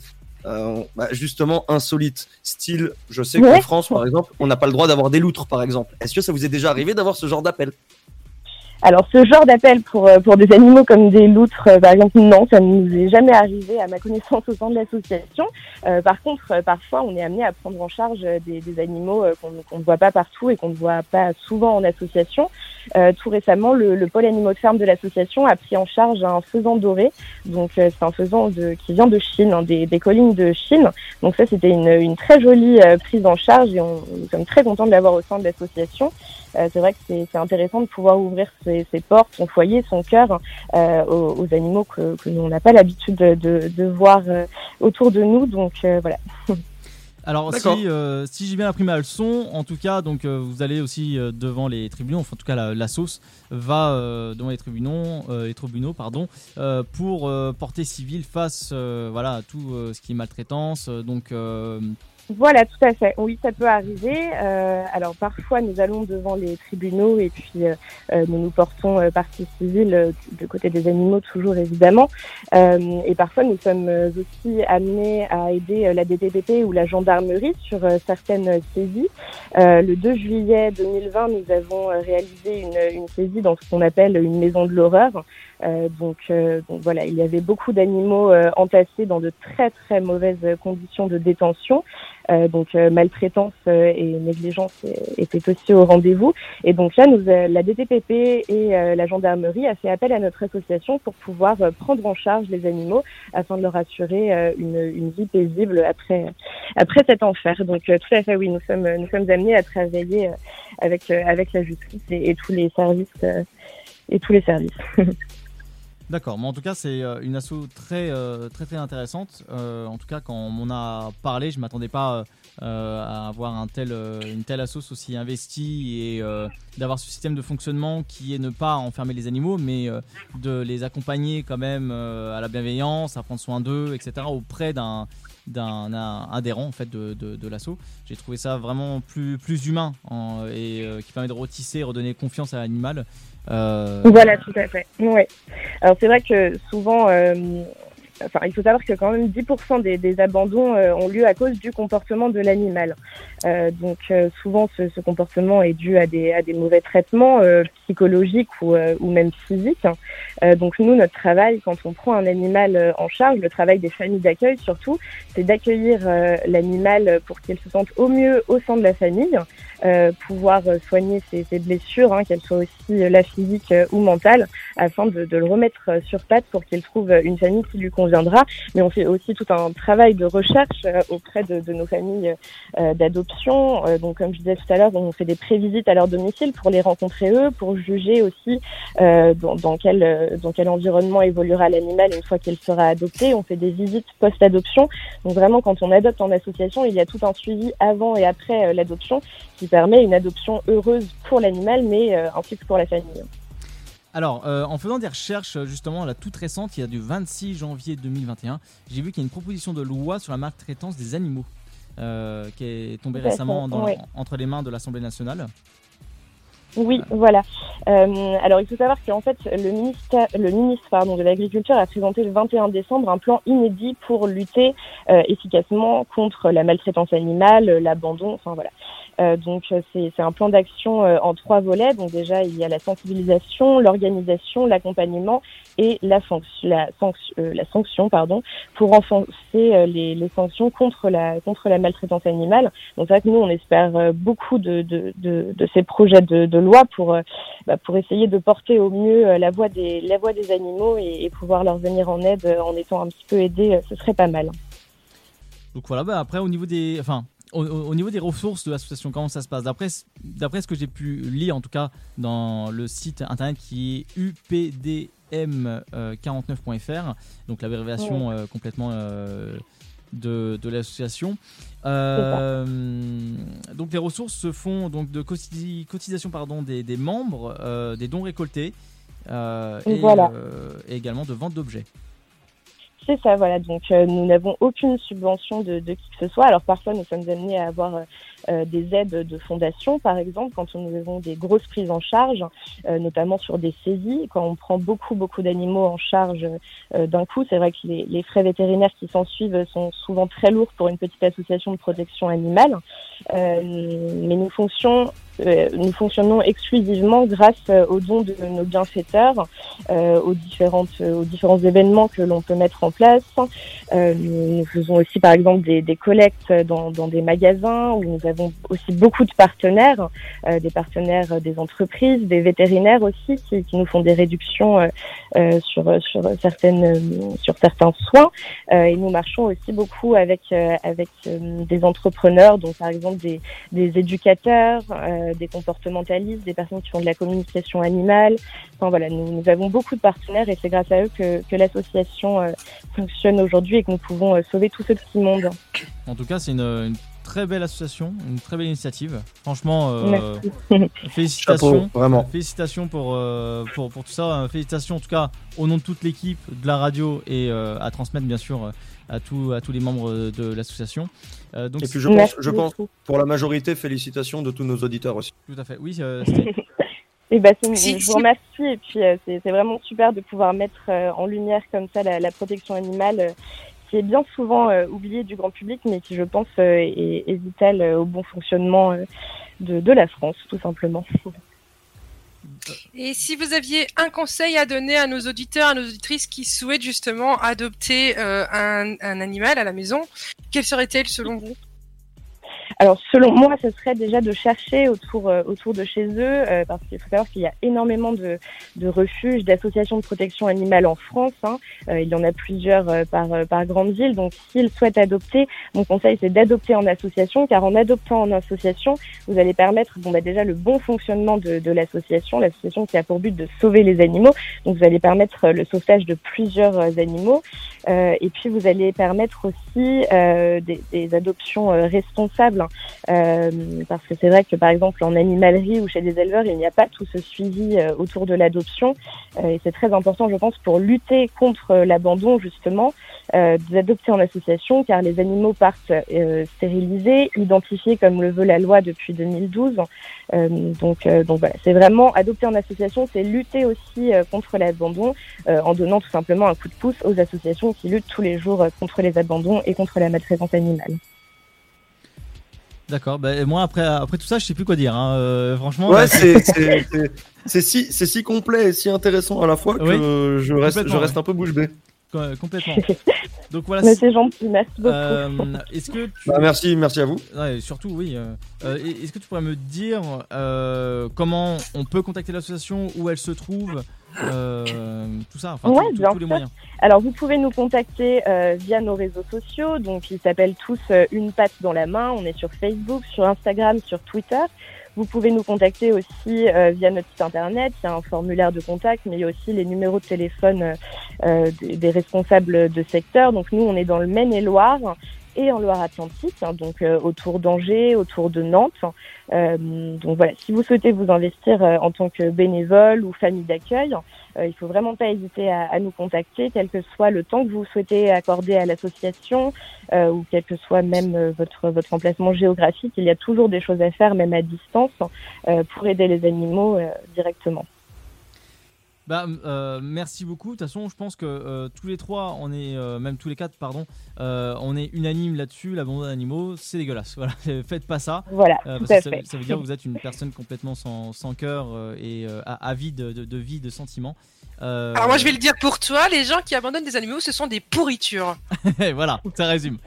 euh, bah, justement insolites? Style, je sais qu'en. France par exemple, on n'a pas le droit d'avoir des loutres par exemple. Est-ce que ça vous est déjà arrivé d'avoir ce genre d'appel? Alors, ce genre d'appel pour, euh, pour des animaux comme des loutres, euh, par exemple, non, ça ne nous est jamais arrivé à ma connaissance au sein de l'association. Euh, par contre, euh, parfois, on est amené à prendre en charge des, des animaux qu'on qu'on ne voit pas partout et qu'on ne voit pas souvent en association. Euh, tout récemment, le, le pôle animaux de ferme de l'association a pris en charge un faisan doré. Donc, euh, c'est un faisan de, qui vient de Chine, hein, des, des collines de Chine. Donc, ça, c'était une, une très jolie prise en charge et on, nous sommes très contents de l'avoir au sein de l'association. Euh, c'est vrai que c'est c'est intéressant de pouvoir ouvrir ses, ses portes, son foyer, son cœur euh, aux, aux animaux que, que nous on n'a pas l'habitude de, de, de voir euh, autour de nous. Donc euh, voilà. [LAUGHS] Alors si, euh, si j'ai bien appris ma leçon, en tout cas, donc euh, vous allez aussi euh, devant les tribunaux, enfin en tout cas la, la sauce va euh, devant les tribunaux, euh, les tribunaux pardon, euh, pour euh, porter civil face euh, voilà à tout euh, ce qui est maltraitance. donc euh, Voilà, tout à fait. Oui, ça peut arriver. Euh, alors parfois, nous allons devant les tribunaux et puis euh, euh, nous nous portons euh, partie civile euh, de côté des animaux, toujours évidemment. Euh, et parfois, nous sommes aussi amenés à aider la DTPP ou la gendarmerie sur certaines saisies. Le 2 juillet 2020, nous avons réalisé une, une saisie dans ce qu'on appelle une maison de l'horreur. Euh, donc, euh, donc voilà, il y avait beaucoup d'animaux euh, entassés dans de très très mauvaises conditions de détention. Donc maltraitance et négligence étaient aussi au rendez-vous. Et donc là, nous, la DTPP et la gendarmerie a fait appel à notre association pour pouvoir prendre en charge les animaux afin de leur assurer une, une vie paisible après après cet enfer. Donc tout à fait, oui, nous sommes nous sommes amenés à travailler avec avec la justice et, et tous les services et tous les services. [LAUGHS] D'accord, mais en tout cas c'est euh, une asso très euh, très très intéressante. Euh, en tout cas quand on m'en a parlé, je m'attendais pas à avoir une telle asso aussi investie et d'avoir ce système de fonctionnement qui est ne pas enfermer les animaux, mais de les accompagner quand même à la bienveillance, à prendre soin d'eux, etc. auprès d'un d'un un adhérent en fait de, de, de l'asso. J'ai trouvé ça vraiment plus, plus humain et qui permet de retisser, redonner confiance à l'animal. Euh, Voilà, tout à fait. Ouais. Alors c'est vrai que souvent, euh, enfin, il faut savoir que quand même 10% des, des abandons euh, ont lieu à cause du comportement de l'animal. Euh, donc euh, souvent, ce, ce comportement est dû à des, à des mauvais traitements psychologiques ou, ou même physiques. Euh, donc nous, notre travail, quand on prend un animal en charge, le travail des familles d'accueil surtout, c'est d'accueillir l'animal pour qu'il se sente au mieux au sein de la famille, euh, pouvoir euh, soigner ses, ses blessures, hein, qu'elles soient aussi euh, la physique euh, ou mentale, afin de, de le remettre sur pattes pour qu'il trouve une famille qui lui conviendra. Mais on fait aussi tout un travail de recherche auprès de, de nos familles d'adoption. Donc comme je disais tout à l'heure, on fait des prévisites à leur domicile pour les rencontrer eux, pour juger aussi euh, dans, dans quel dans quel environnement évoluera l'animal une fois qu'il sera adopté. On fait des visites post-adoption. Donc vraiment, quand on adopte en association, il y a tout un suivi avant et après l'adoption qui permet une adoption heureuse pour l'animal, mais euh, ainsi que pour la famille. Alors, euh, en faisant des recherches, euh, justement, la toute récente, il y a du 26 janvier 2021, j'ai vu qu'il y a une proposition de loi sur la maltraitance des animaux euh, qui est tombée récemment dans- entre les mains de l'Assemblée nationale. Oui, voilà. Euh, alors, il faut savoir qu'en fait, le ministère, le ministre pardon, de l'Agriculture a présenté le 21 décembre un plan inédit pour lutter euh, efficacement contre la maltraitance animale, l'abandon, enfin voilà. Euh, donc, euh, c'est un plan d'action euh, en trois volets. Donc, déjà, il y a la sensibilisation, l'organisation, l'accompagnement et la, sanction, la sanction pardon, pour renforcer les, les sanctions contre la, contre la maltraitance animale. Donc, c'est vrai que nous, on espère beaucoup de, de, de, ces projets de, loi pour, bah, pour essayer de porter au mieux la voix des, la voix des animaux et, pouvoir leur venir en aide en étant un petit peu aidés. Ce serait pas mal. Donc voilà, bah après au niveau des, enfin, au, au- au niveau des ressources de l'association, comment ça se passe? D'après, ce que j'ai pu lire, en tout cas dans le site internet qui est updm49.fr, donc l'abréviation euh, complètement euh, de, de l'association. Euh, donc les ressources se font donc de cotisi- cotisation pardon des, des membres, des dons récoltés et, Voilà. et également de vente d'objets. C'est ça, voilà. Donc, euh, nous n'avons aucune subvention de, de qui que ce soit. Alors, parfois, nous sommes amenés à avoir euh, euh, des aides de fondation, par exemple, quand nous avons des grosses prises en charge, euh, notamment sur des saisies. Quand on prend beaucoup, beaucoup d'animaux en charge euh, d'un coup, c'est vrai que les, les frais vétérinaires qui s'en suivent sont souvent très lourds pour une petite association de protection animale. Euh, mais nous fonctionnons nous fonctionnons exclusivement grâce euh, aux dons de nos bienfaiteurs, euh, aux, différentes, euh, aux différents événements que l'on peut mettre en place. Euh, nous faisons aussi par exemple des, des collectes dans, dans des magasins où nous avons aussi beaucoup de partenaires, euh, des partenaires euh, des entreprises, des vétérinaires aussi qui, qui nous font des réductions euh, euh, sur, sur, certaines, euh, sur certains soins. Euh, et nous marchons aussi beaucoup avec, euh, avec euh, des entrepreneurs, donc par exemple des, des éducateurs, euh, des comportementalistes, des personnes qui font de la communication animale. Enfin voilà, nous, nous avons beaucoup de partenaires et c'est grâce à eux que, que l'association euh, fonctionne aujourd'hui et que nous pouvons euh, sauver tout ce petit monde. En tout cas, c'est une, une très belle association, une très belle initiative. Franchement, euh, [LAUGHS] félicitations. Chapeau, vraiment. Félicitations pour, euh, pour, pour tout ça. Euh, Félicitations en tout cas au nom de toute l'équipe de la radio et euh, à transmettre bien sûr euh, à, tout, à tous les membres de l'association. Euh, donc Et puis je pense, je pense, beaucoup. pour la majorité, félicitations de tous nos auditeurs aussi. Tout à fait. Oui, euh, Et [LAUGHS] ben, c'est- Si, je vous remercie et puis euh, c'est vraiment super de pouvoir mettre euh, en lumière comme ça la, la protection animale euh, qui est bien souvent euh, oubliée du grand public mais qui je pense euh, est, est vitale euh, au bon fonctionnement euh, de, de la France tout simplement. [LAUGHS] Et si vous aviez un conseil à donner à nos auditeurs, à nos auditrices qui souhaitent justement adopter euh, un, un animal à la maison, quel serait-il selon vous? Alors selon moi, ce serait déjà de chercher autour euh, autour de chez eux, euh, parce qu'il faut savoir qu'il y a énormément de, de refuges, d'associations de protection animale en France. hein. Euh, il y en a plusieurs par par grande ville. Donc s'ils souhaitent adopter, mon conseil c'est d'adopter en association, car en adoptant en association, vous allez permettre bon bah déjà le bon fonctionnement de, de l'association, l'association qui a pour but de sauver les animaux. Donc vous allez permettre le sauvetage de plusieurs animaux, et puis vous allez permettre aussi des, adoptions responsables euh, parce que c'est vrai que par exemple en animalerie ou chez des éleveurs, il n'y a pas tout ce suivi euh, autour de l'adoption Euh, et c'est très important, je pense, pour lutter contre l'abandon justement, euh, d'adopter en association, car les animaux partent stérilisés, identifiés comme le veut la loi depuis 2012. Euh, donc, donc voilà, c'est vraiment adopter en association, c'est lutter aussi contre l'abandon en donnant tout simplement un coup de pouce aux associations qui luttent tous les jours contre les abandons et contre la maltraitance animale. D'accord. Bah, moi, après, après tout ça, je sais plus quoi dire. hein. Euh, franchement. Ouais, là, c'est [LAUGHS] c'est- c'est- c'est si, c'est si complet et si intéressant à la fois que Oui, je reste, je reste ouais. un peu bouche bée. Co- complètement. [LAUGHS] Donc voilà. Mais c'est- gentil, merci beaucoup. Euh, Est-ce que tu... Bah, merci, merci à vous. Ouais, surtout, oui. euh, euh, Est-ce que tu pourrais me dire euh, comment on peut contacter l'association, où elle se trouve, euh, tout ça, enfin, Ouais, tout- bien tous les moyens. Alors, vous pouvez nous contacter euh, via nos réseaux sociaux. Donc, ils s'appellent tous euh, Une patte dans la main. On est sur Facebook, sur Instagram, sur Twitter. Vous pouvez nous contacter aussi euh, via notre site internet. Il y a un formulaire de contact, mais il y a aussi les numéros de téléphone euh, euh, des, des responsables de secteur. Donc, nous, on est dans le Maine-et-Loire et en Loire-Atlantique, hein, donc euh, autour d'Angers, autour de Nantes. Euh, donc voilà, si vous souhaitez vous investir euh, en tant que bénévole ou famille d'accueil, euh, il faut vraiment pas hésiter à, à nous contacter, quel que soit le temps que vous souhaitez accorder à l'association euh, ou quel que soit même euh, votre votre emplacement géographique. Il y a toujours des choses à faire, même à distance, pour aider les animaux directement. Bah, euh, merci beaucoup. De toute façon, je pense que euh, tous les trois, on est, euh, même tous les quatre, pardon, euh, on est unanime là-dessus. L'abandon d'animaux, c'est dégueulasse. [LAUGHS] Voilà, faites pas ça. Voilà, Euh, parce que ça, fait. ça veut dire que vous êtes une personne complètement sans, sans cœur euh, et euh, a- avide de, de vie, de sentiments. Euh, Alors moi je vais le dire pour toi, les gens qui abandonnent des animaux, ce sont des pourritures. [LAUGHS] voilà, ça résume.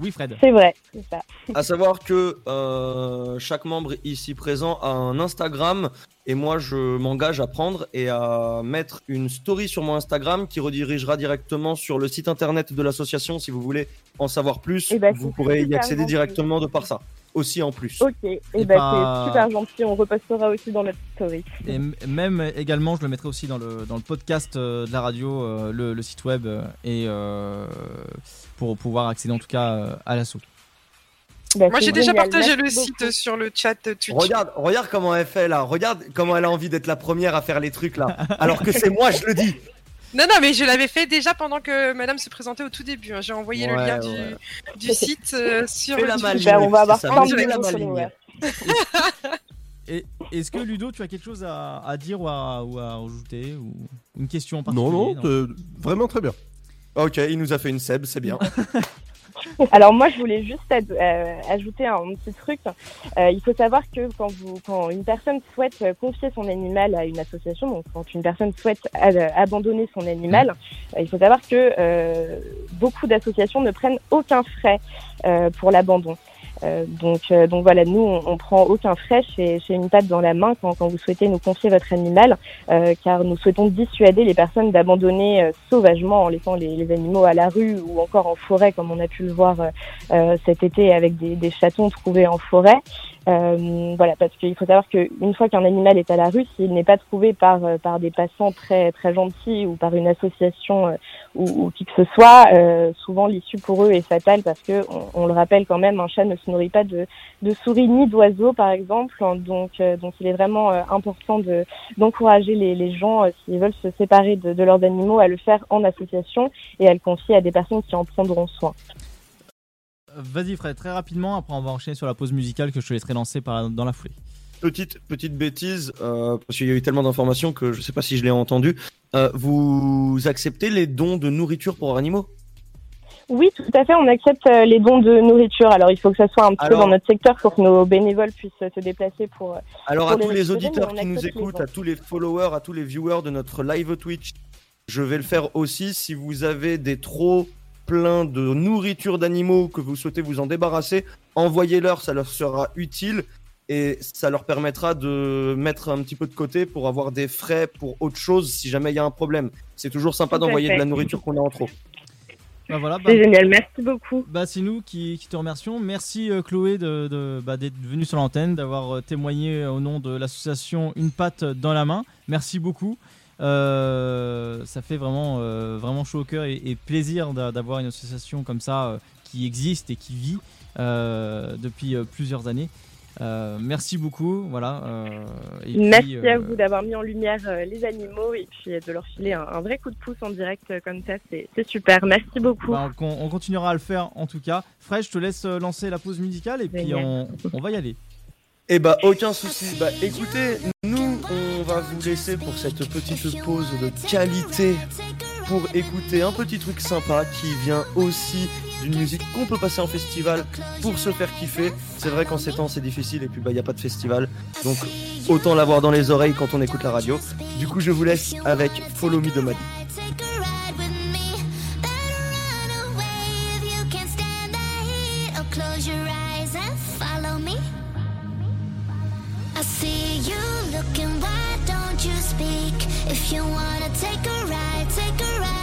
Oui, Fred. C'est vrai, c'est ça. À savoir que euh, chaque membre ici présent a un Instagram et moi je m'engage à prendre et à mettre une story sur mon Instagram qui redirigera directement sur le site internet de l'association si vous voulez en savoir plus. Eh ben, vous pourrez y accéder gentil. directement de par ça. Aussi en plus. Ok, et, Et bah, pas- c'est super gentil. On repostera aussi dans notre story. Et même également, je le mettrai aussi dans le, dans le podcast euh, de la radio, euh, le, le site web, euh, et euh, pour pouvoir accéder en tout cas euh, à l'assaut. Bah, Moi j'ai déjà partagé le beaucoup. site sur le chat Twitch. Regarde, regarde comment elle fait là. Regarde comment elle a envie d'être la première à faire les trucs là. Alors que c'est moi, je le dis. [LAUGHS] Non, non, mais je l'avais fait déjà pendant que madame se présentait au tout début. hein. J'ai envoyé le lien ouais. du, du site euh, sur le la maline. Super, on va avoir c'est ça, 100 fais la millions de maline. followers. Et est-ce que Ludo, tu as quelque chose à, à dire ou à, ou à rajouter ou une question en Non, particulier non, euh, vraiment très bien. Ok, il nous a fait une seb, c'est bien. [LAUGHS] Alors moi, je voulais juste euh, ajouter un petit truc. Euh, il faut savoir que quand, vous, quand une personne souhaite euh, confier son animal à une association, donc quand une personne souhaite abandonner son animal, euh, il faut savoir que euh, beaucoup d'associations ne prennent aucun frais euh, pour l'abandon. Euh, donc, euh, donc voilà, nous, on, on prend aucun frais chez, une patte dans la main quand, vous souhaitez nous confier votre animal, euh, car nous souhaitons dissuader les personnes d'abandonner sauvagement en laissant les, animaux à la rue ou encore en forêt, comme on a pu le voir cet été avec des chatons trouvés en forêt. Euh, voilà, parce qu'il faut savoir qu'une fois qu'un animal est à la rue, s'il n'est pas trouvé par euh, par des passants très très gentils ou par une association euh, ou, qui que ce soit, euh, souvent l'issue pour eux est fatale parce que on, le rappelle quand même, un chat ne se nourrit pas de de souris ni d'oiseaux par exemple, donc donc il est vraiment important de d'encourager les les gens s'ils veulent se séparer de, de leurs animaux à le faire en association et à le confier à des personnes qui en prendront soin. Vas-y Fred, très rapidement, après on va enchaîner sur la pause musicale que je te laisserai lancer par, dans la foulée. Petite, petite bêtise, euh, parce qu'il y a eu tellement d'informations que je sais pas si je l'ai entendu. Euh, vous acceptez les dons de nourriture pour animaux? Oui, tout à fait. On accepte euh, les dons de nourriture. Alors, il faut que ça soit un petit peu dans notre secteur pour que nos bénévoles puissent se déplacer pour. Alors pour à tous les auditeurs qui nous écoutent, à tous les followers, à tous les viewers de notre live Twitch, je vais le faire aussi. Si vous avez des trop pleins de nourriture d'animaux que vous souhaitez vous en débarrasser, envoyez-leur, ça leur sera utile et ça leur permettra de mettre un petit peu de côté pour avoir des frais pour autre chose si jamais il y a un problème. C'est toujours sympa d'envoyer de la nourriture qu'on a en trop. Bah voilà, bah, C'est génial. Merci beaucoup. bah, c'est nous qui, qui te remercions. Merci euh, Chloé de, de- bah, d'être venue sur l'antenne, d'avoir euh, témoigné au nom de l'association Une patte dans la main. Merci beaucoup. Euh, ça fait vraiment, euh, vraiment chaud au cœur et, et plaisir d'a- d'avoir une association comme ça euh, qui existe et qui vit depuis plusieurs années. Merci beaucoup, voilà. et Merci à vous d'avoir mis en lumière les animaux et puis de leur filer un, un vrai coup de pouce en direct comme ça. C'est super. Merci beaucoup. bah, on, on continuera à le faire en tout cas. Fred, je te laisse lancer la pause musicale et puis on va y aller. Eh bah aucun souci. Bah écoutez, nous on va vous laisser pour cette petite pause de qualité pour écouter un petit truc sympa qui vient aussi d'une musique qu'on peut passer en festival pour se faire kiffer. C'est vrai qu'en ces temps c'est difficile et puis bah y a pas de festival. Donc autant l'avoir dans les oreilles quand on écoute la radio. Du coup je vous laisse avec Follow Me de me. I see you looking, why don't you speak? If you wanna take a ride, take a ride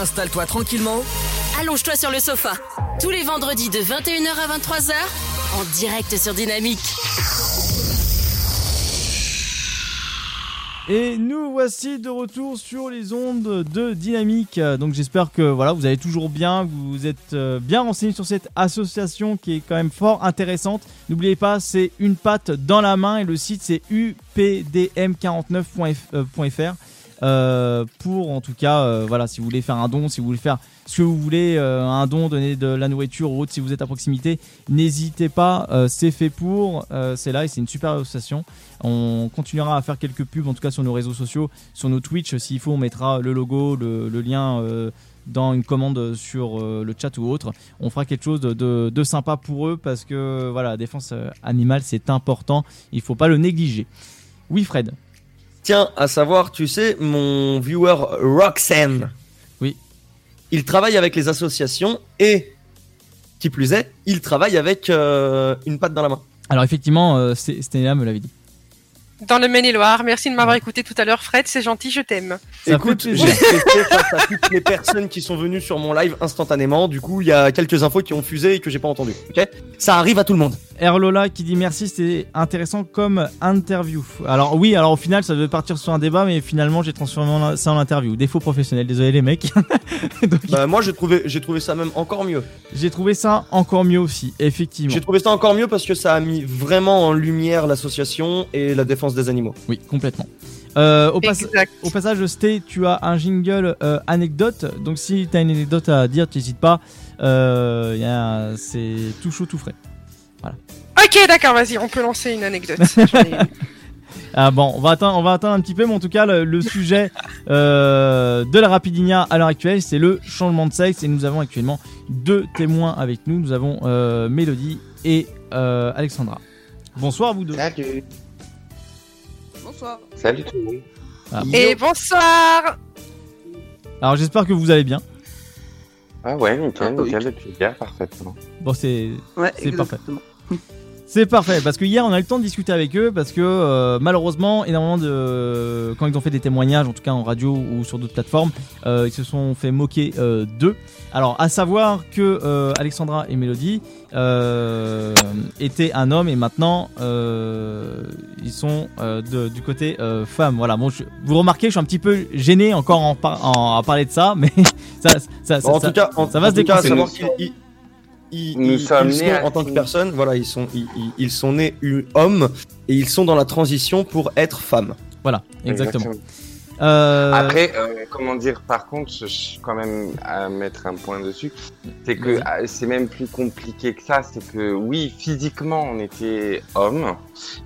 Installe-toi tranquillement. Allonge-toi sur le sofa. Tous les vendredis de 21h à 23h, en direct sur Dynamique. Et nous voici de retour sur les ondes de Dynamique. Donc j'espère que voilà, vous allez toujours bien, que vous êtes euh, bien renseigné sur cette association qui est quand même fort intéressante. N'oubliez pas, c'est une patte dans la main et le site c'est updm49.fr. Euh, pour en tout cas, euh, voilà, si vous voulez faire un don, si vous voulez faire ce que vous voulez, euh, un don, donner de la nourriture ou autre, si vous êtes à proximité, n'hésitez pas, c'est fait pour, c'est là et c'est une super association. On continuera à faire quelques pubs, en tout cas sur nos réseaux sociaux, sur nos Twitch, s'il faut, on mettra le logo, le, lien dans une commande sur le chat ou autre. On fera quelque chose de, sympa pour eux parce que voilà, la défense animale c'est important, il faut pas le négliger. Oui, Fred? Tiens, à savoir, tu sais, mon viewer Roxanne. Oui. Il travaille avec les associations et, qui plus est, il travaille avec euh, une patte dans la main. Alors effectivement, euh, Stella me l'avait dit. Dans le Maine-et-Loire. Merci de m'avoir écouté tout à l'heure, Fred. C'est gentil, je t'aime. Écoute, j'ai testé [LAUGHS] face à toutes les personnes qui sont venues sur mon live instantanément. Du coup, il y a quelques infos qui ont fusé et que j'ai pas entendu. Ok? Ça arrive à tout le monde. Erlola qui dit merci, c'était intéressant comme interview. Alors oui, alors au final ça devait partir sur un débat, mais finalement j'ai transformé ça en interview. Défaut professionnel, désolé les mecs. [LAUGHS] Donc, Bah, moi, j'ai trouvé, j'ai trouvé ça même encore mieux. j'ai trouvé ça encore mieux aussi, effectivement. J'ai trouvé ça encore mieux parce que ça a mis vraiment en lumière l'association et la défense des animaux. Oui, complètement. Euh, au, pas- Exact. au passage, Sté, tu as un jingle euh, anecdote. Donc si tu as une anecdote à dire, n'hésite pas. Euh, c'est tout chaud, tout frais. Ok, d'accord, vas-y, on peut lancer une anecdote. [LAUGHS] Ah bon, on va attendre, on va attendre un petit peu, mais en tout cas, le, le sujet euh, de la Rapidinia à l'heure actuelle, c'est le changement de sexe. Et nous avons actuellement deux témoins avec nous. Nous avons euh, Mélodie et euh, Alexandra. Bonsoir à vous deux. Salut. Bonsoir. Salut tout le monde. Ah. Et bonsoir Alors j'espère que vous allez bien. Ah ouais, nickel, Ah, nickel, depuis hier, parfaitement. Bon, c'est Ouais, C'est parfait. C'est parfait parce que hier on a eu le temps de discuter avec eux parce que euh, malheureusement énormément de quand ils ont fait des témoignages en tout cas en radio ou sur d'autres plateformes euh, ils se sont fait moquer euh, d'eux. Alors à savoir que Alexandra et Mélodie étaient un homme et maintenant ils sont de- du côté femme. Voilà bon je- vous remarquez je suis un petit peu gêné encore en, par- en- à parler de ça [LAUGHS] mais ça ça, ça, en ça- tout cas, en, ça va en se tout décoincer. Ils- Nous ils- sommes ils nés sont, en tant que personne, voilà, ils sont, ils, ils- ils sont nés hommes et ils sont dans la transition pour être femmes. voilà exactement. Euh, Après, euh, comment dire, par contre, je suis quand même à mettre un point dessus, c'est que ah, c'est même plus compliqué que ça, c'est que oui, physiquement, on était hommes,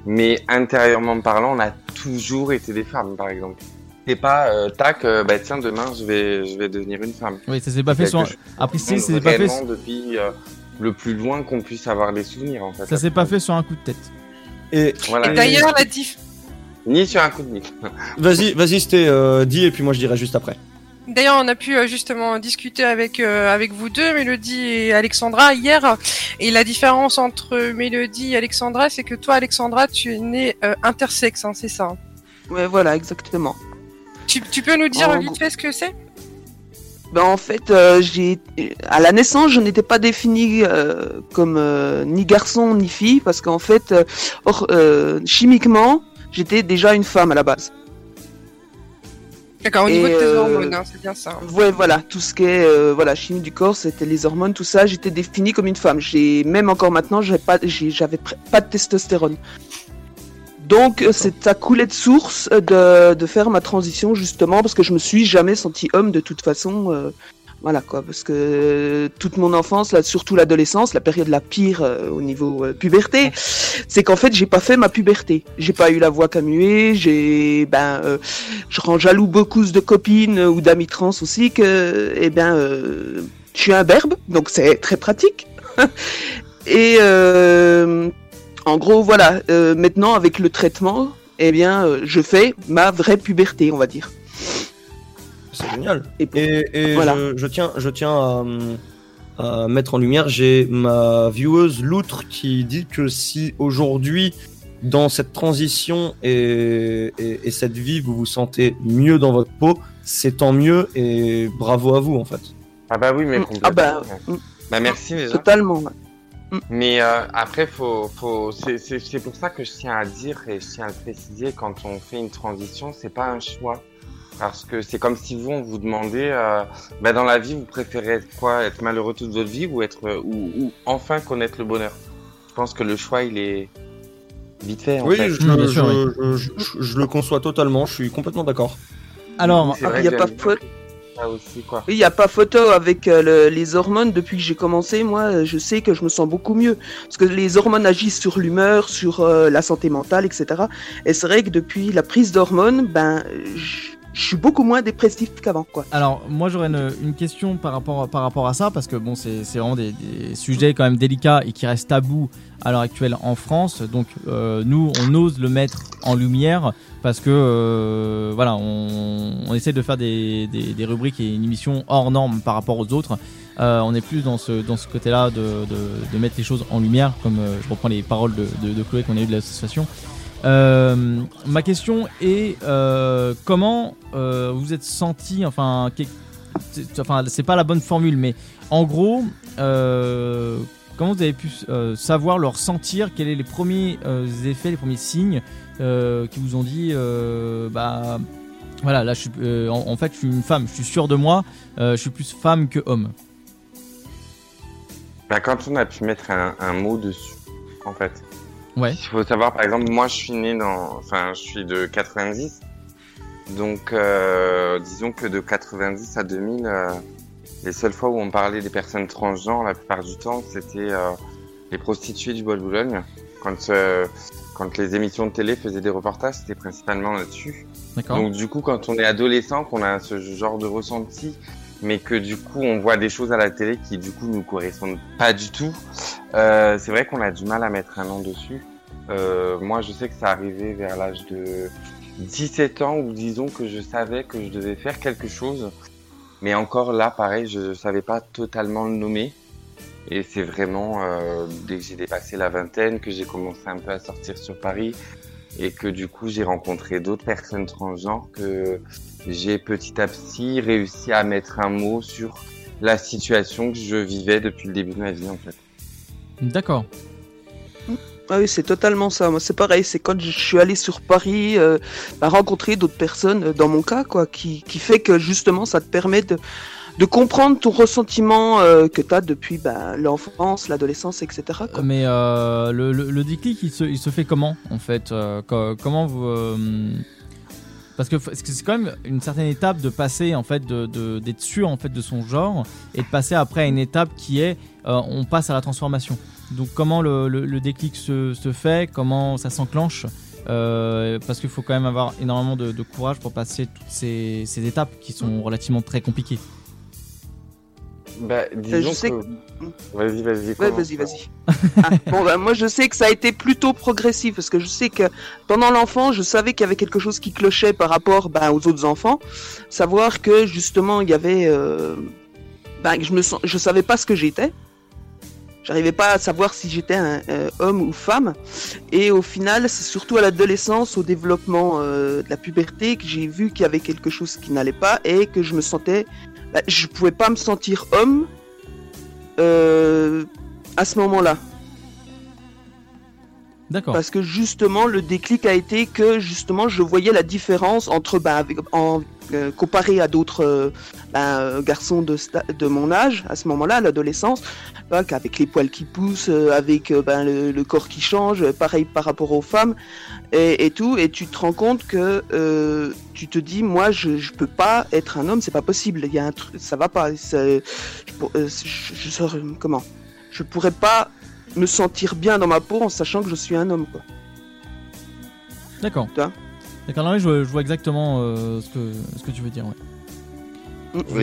mais intérieurement parlant, on a toujours été des femmes, par exemple. C'est pas, euh, tac, euh, bah tiens, demain, je vais, je vais devenir une femme. oui ça s'est pas fait sur chose après c'est monte c'est pas fait depuis euh, le plus loin qu'on puisse avoir des souvenirs, en fait. Ça s'est pas fait sur un coup de tête. Et Voilà. Et d'ailleurs, la diff... Ni sur un coup de nez. [LAUGHS] vas-y, vas-y, c'était euh, dit et puis moi je dirai juste après. D'ailleurs, on a pu justement discuter avec euh, avec vous deux, Mélodie et Alexandra, hier. Et la différence entre Mélodie et Alexandra, c'est que toi, Alexandra, tu es née euh, intersexe, hein, c'est ça hein? Ouais, voilà, exactement. Tu, tu peux nous dire En vite fait ce que c'est? Ben, en fait, euh, j'ai à la naissance, je n'étais pas définie euh, comme euh, ni garçon ni fille parce qu'en fait, or- chimiquement, j'étais déjà une femme à la base. D'accord, au Et, niveau de tes hormones, hein, c'est bien ça. hein. Ouais, voilà, tout ce qui est voilà chimie du corps, c'était les hormones, tout ça. J'étais définie comme une femme. J'ai même encore maintenant, j'avais pas de testostérone. Donc euh, c'est à couler de source euh, de, de faire ma transition justement parce que je me suis jamais senti homme de toute façon. euh, voilà quoi, parce que euh, toute mon enfance, là, surtout l'adolescence, la période la pire euh, au niveau euh, puberté, c'est qu'en fait j'ai pas fait ma puberté. J'ai pas eu la voix muer, j'ai ben euh, je rends jaloux beaucoup de copines ou d'amis trans aussi que eh ben euh, je suis un berbe, donc c'est très pratique. [LAUGHS] Et euh, en gros voilà, euh, maintenant avec le traitement, eh bien euh, je fais ma vraie puberté, on va dire. C'est génial. Et, Et, et Voilà. je, je tiens, je tiens à, à mettre en lumière, j'ai ma vieweuse Loutre qui dit que si aujourd'hui, dans cette transition et, et, et cette vie, vous vous sentez mieux dans votre peau, c'est tant mieux et bravo à vous en fait. Ah bah oui, mais Mm. complètement. Ah bah. Bah merci déjà. totalement. Ouais. Mais euh, après, faut, faut, c'est, c'est, c'est pour ça que je tiens à dire et je tiens à le préciser quand on fait une transition, c'est pas un choix. Parce que c'est comme si vous, on vous demandait, euh, bah dans la vie, vous préférez être quoi? Être malheureux toute votre vie ou être euh, ou, ou enfin connaître le bonheur? Je pense que le choix, il est vite fait. En Oui, fait. je, Mm, sûr, je- je- je- je le conçois totalement, je suis complètement d'accord. Alors, il y a pas faute. Il n'y a pas photo avec euh, le- les hormones. Depuis que j'ai commencé, moi, euh, je sais que je me sens beaucoup mieux. Parce que les hormones agissent sur l'humeur, sur euh, la santé mentale, etc. Et c'est vrai que depuis la prise d'hormones, ben, je suis beaucoup moins dépressif qu'avant, quoi. Alors, moi j'aurais une, question par rapport, par rapport à ça, parce que bon, c'est vraiment des, sujets quand même délicats et qui restent tabous à l'heure actuelle en France. Donc, euh, nous, on ose le mettre en lumière parce que euh, voilà, on, on essaie de faire des, des, rubriques et une émission hors norme par rapport aux autres. Euh, on est plus dans ce, dans ce côté-là de, de, mettre les choses en lumière, comme je reprends les paroles de, de, de Chloé qu'on a eu de l'association. Euh, ma question est euh, comment euh, vous êtes senti, enfin, c'est- enfin, c'est pas la bonne formule, mais en gros, comment vous avez pu savoir, leur sentir, quels sont les premiers effets, les premiers signes qui vous ont dit, bah, voilà, là, je suis, en, fait, je suis une femme, je suis sûr de moi, je suis plus femme que homme. Bah, quand on a pu mettre un mot dessus, en fait. Ouais. Il faut savoir, par exemple, moi, je suis né dans, enfin, je suis de 90. Donc, euh, disons que de 90 à 2000, euh, les seules fois où on parlait des personnes transgenres, la plupart du temps, c'était euh, les prostituées du Bois de Boulogne. Quand, quand les émissions de télé faisaient des reportages, c'était principalement là-dessus. Donc, du coup, quand on est adolescent, qu'on a ce genre de ressenti, mais que du coup, on voit des choses à la télé qui, du coup, nous correspondent pas du tout, euh, c'est vrai qu'on a du mal à mettre un nom dessus. Euh, moi, je sais que ça arrivait vers l'âge de 17 ans où disons que je savais que je devais faire quelque chose. Mais encore là, pareil, je savais pas totalement le nommer. Et c'est vraiment euh, dès que j'ai dépassé la vingtaine que j'ai commencé un peu à sortir sur Paris et que du coup j'ai rencontré d'autres personnes transgenres que j'ai petit à petit réussi à mettre un mot sur la situation que je vivais depuis le début de ma vie en fait. D'accord. Ah oui, c'est totalement ça. Moi, c'est pareil. C'est quand je suis allé sur Paris, euh, bah, rencontrer d'autres personnes, euh, dans mon cas, quoi, qui, qui fait que justement, ça te permet de, de comprendre ton ressentiment euh, que tu as depuis bah, l'enfance, l'adolescence, etc. quoi. Mais euh, le, déclic, il se, fait comment en fait euh, co- Comment vous euh, Parce que c'est quand même une certaine étape de passer en fait d'être sûr en fait de son genre et de passer après à une étape qui est euh, on passe à la transformation. Donc comment le, déclic se, fait Comment ça s'enclenche Euh, Parce qu'il faut quand même avoir énormément de, courage pour passer toutes ces étapes qui sont relativement très compliquées. Bah, disons je sais que... Vas-y, vas-y. Ouais, vas-y, vas-y. Ah, bon, bah, moi, je sais que ça a été plutôt progressif parce que je sais que pendant l'enfant, je savais qu'il y avait quelque chose qui clochait par rapport bah, aux autres enfants. Savoir que justement, il y avait. Euh... bah, je me sens... je savais pas ce que j'étais. J'arrivais pas à savoir si j'étais un euh, homme ou femme. Et au final, c'est surtout à l'adolescence, au développement euh, de la puberté, que j'ai vu qu'il y avait quelque chose qui n'allait pas et que je me sentais. Bah, je pouvais pas me sentir homme euh, à ce moment-là. D'accord. Parce que justement, le déclic a été que justement, je voyais la différence entre, bah, avec, en, comparé à d'autres euh, bah, euh, garçons de, mon âge, à ce moment-là, à l'adolescence, bah, avec les poils qui poussent, euh, avec euh, bah, le, le corps qui change, euh, pareil par rapport aux femmes et, et tout, et tu te rends compte que euh, tu te dis, moi, je, je peux pas être un homme, c'est pas possible. Il y a un truc, ça va pas. Je, euh, comment? Je pourrais pas me sentir bien dans ma peau en sachant que je suis un homme, quoi. D'accord. D'accord, non, mais je, je vois exactement euh, ce, que, ce que tu veux dire. Ouais.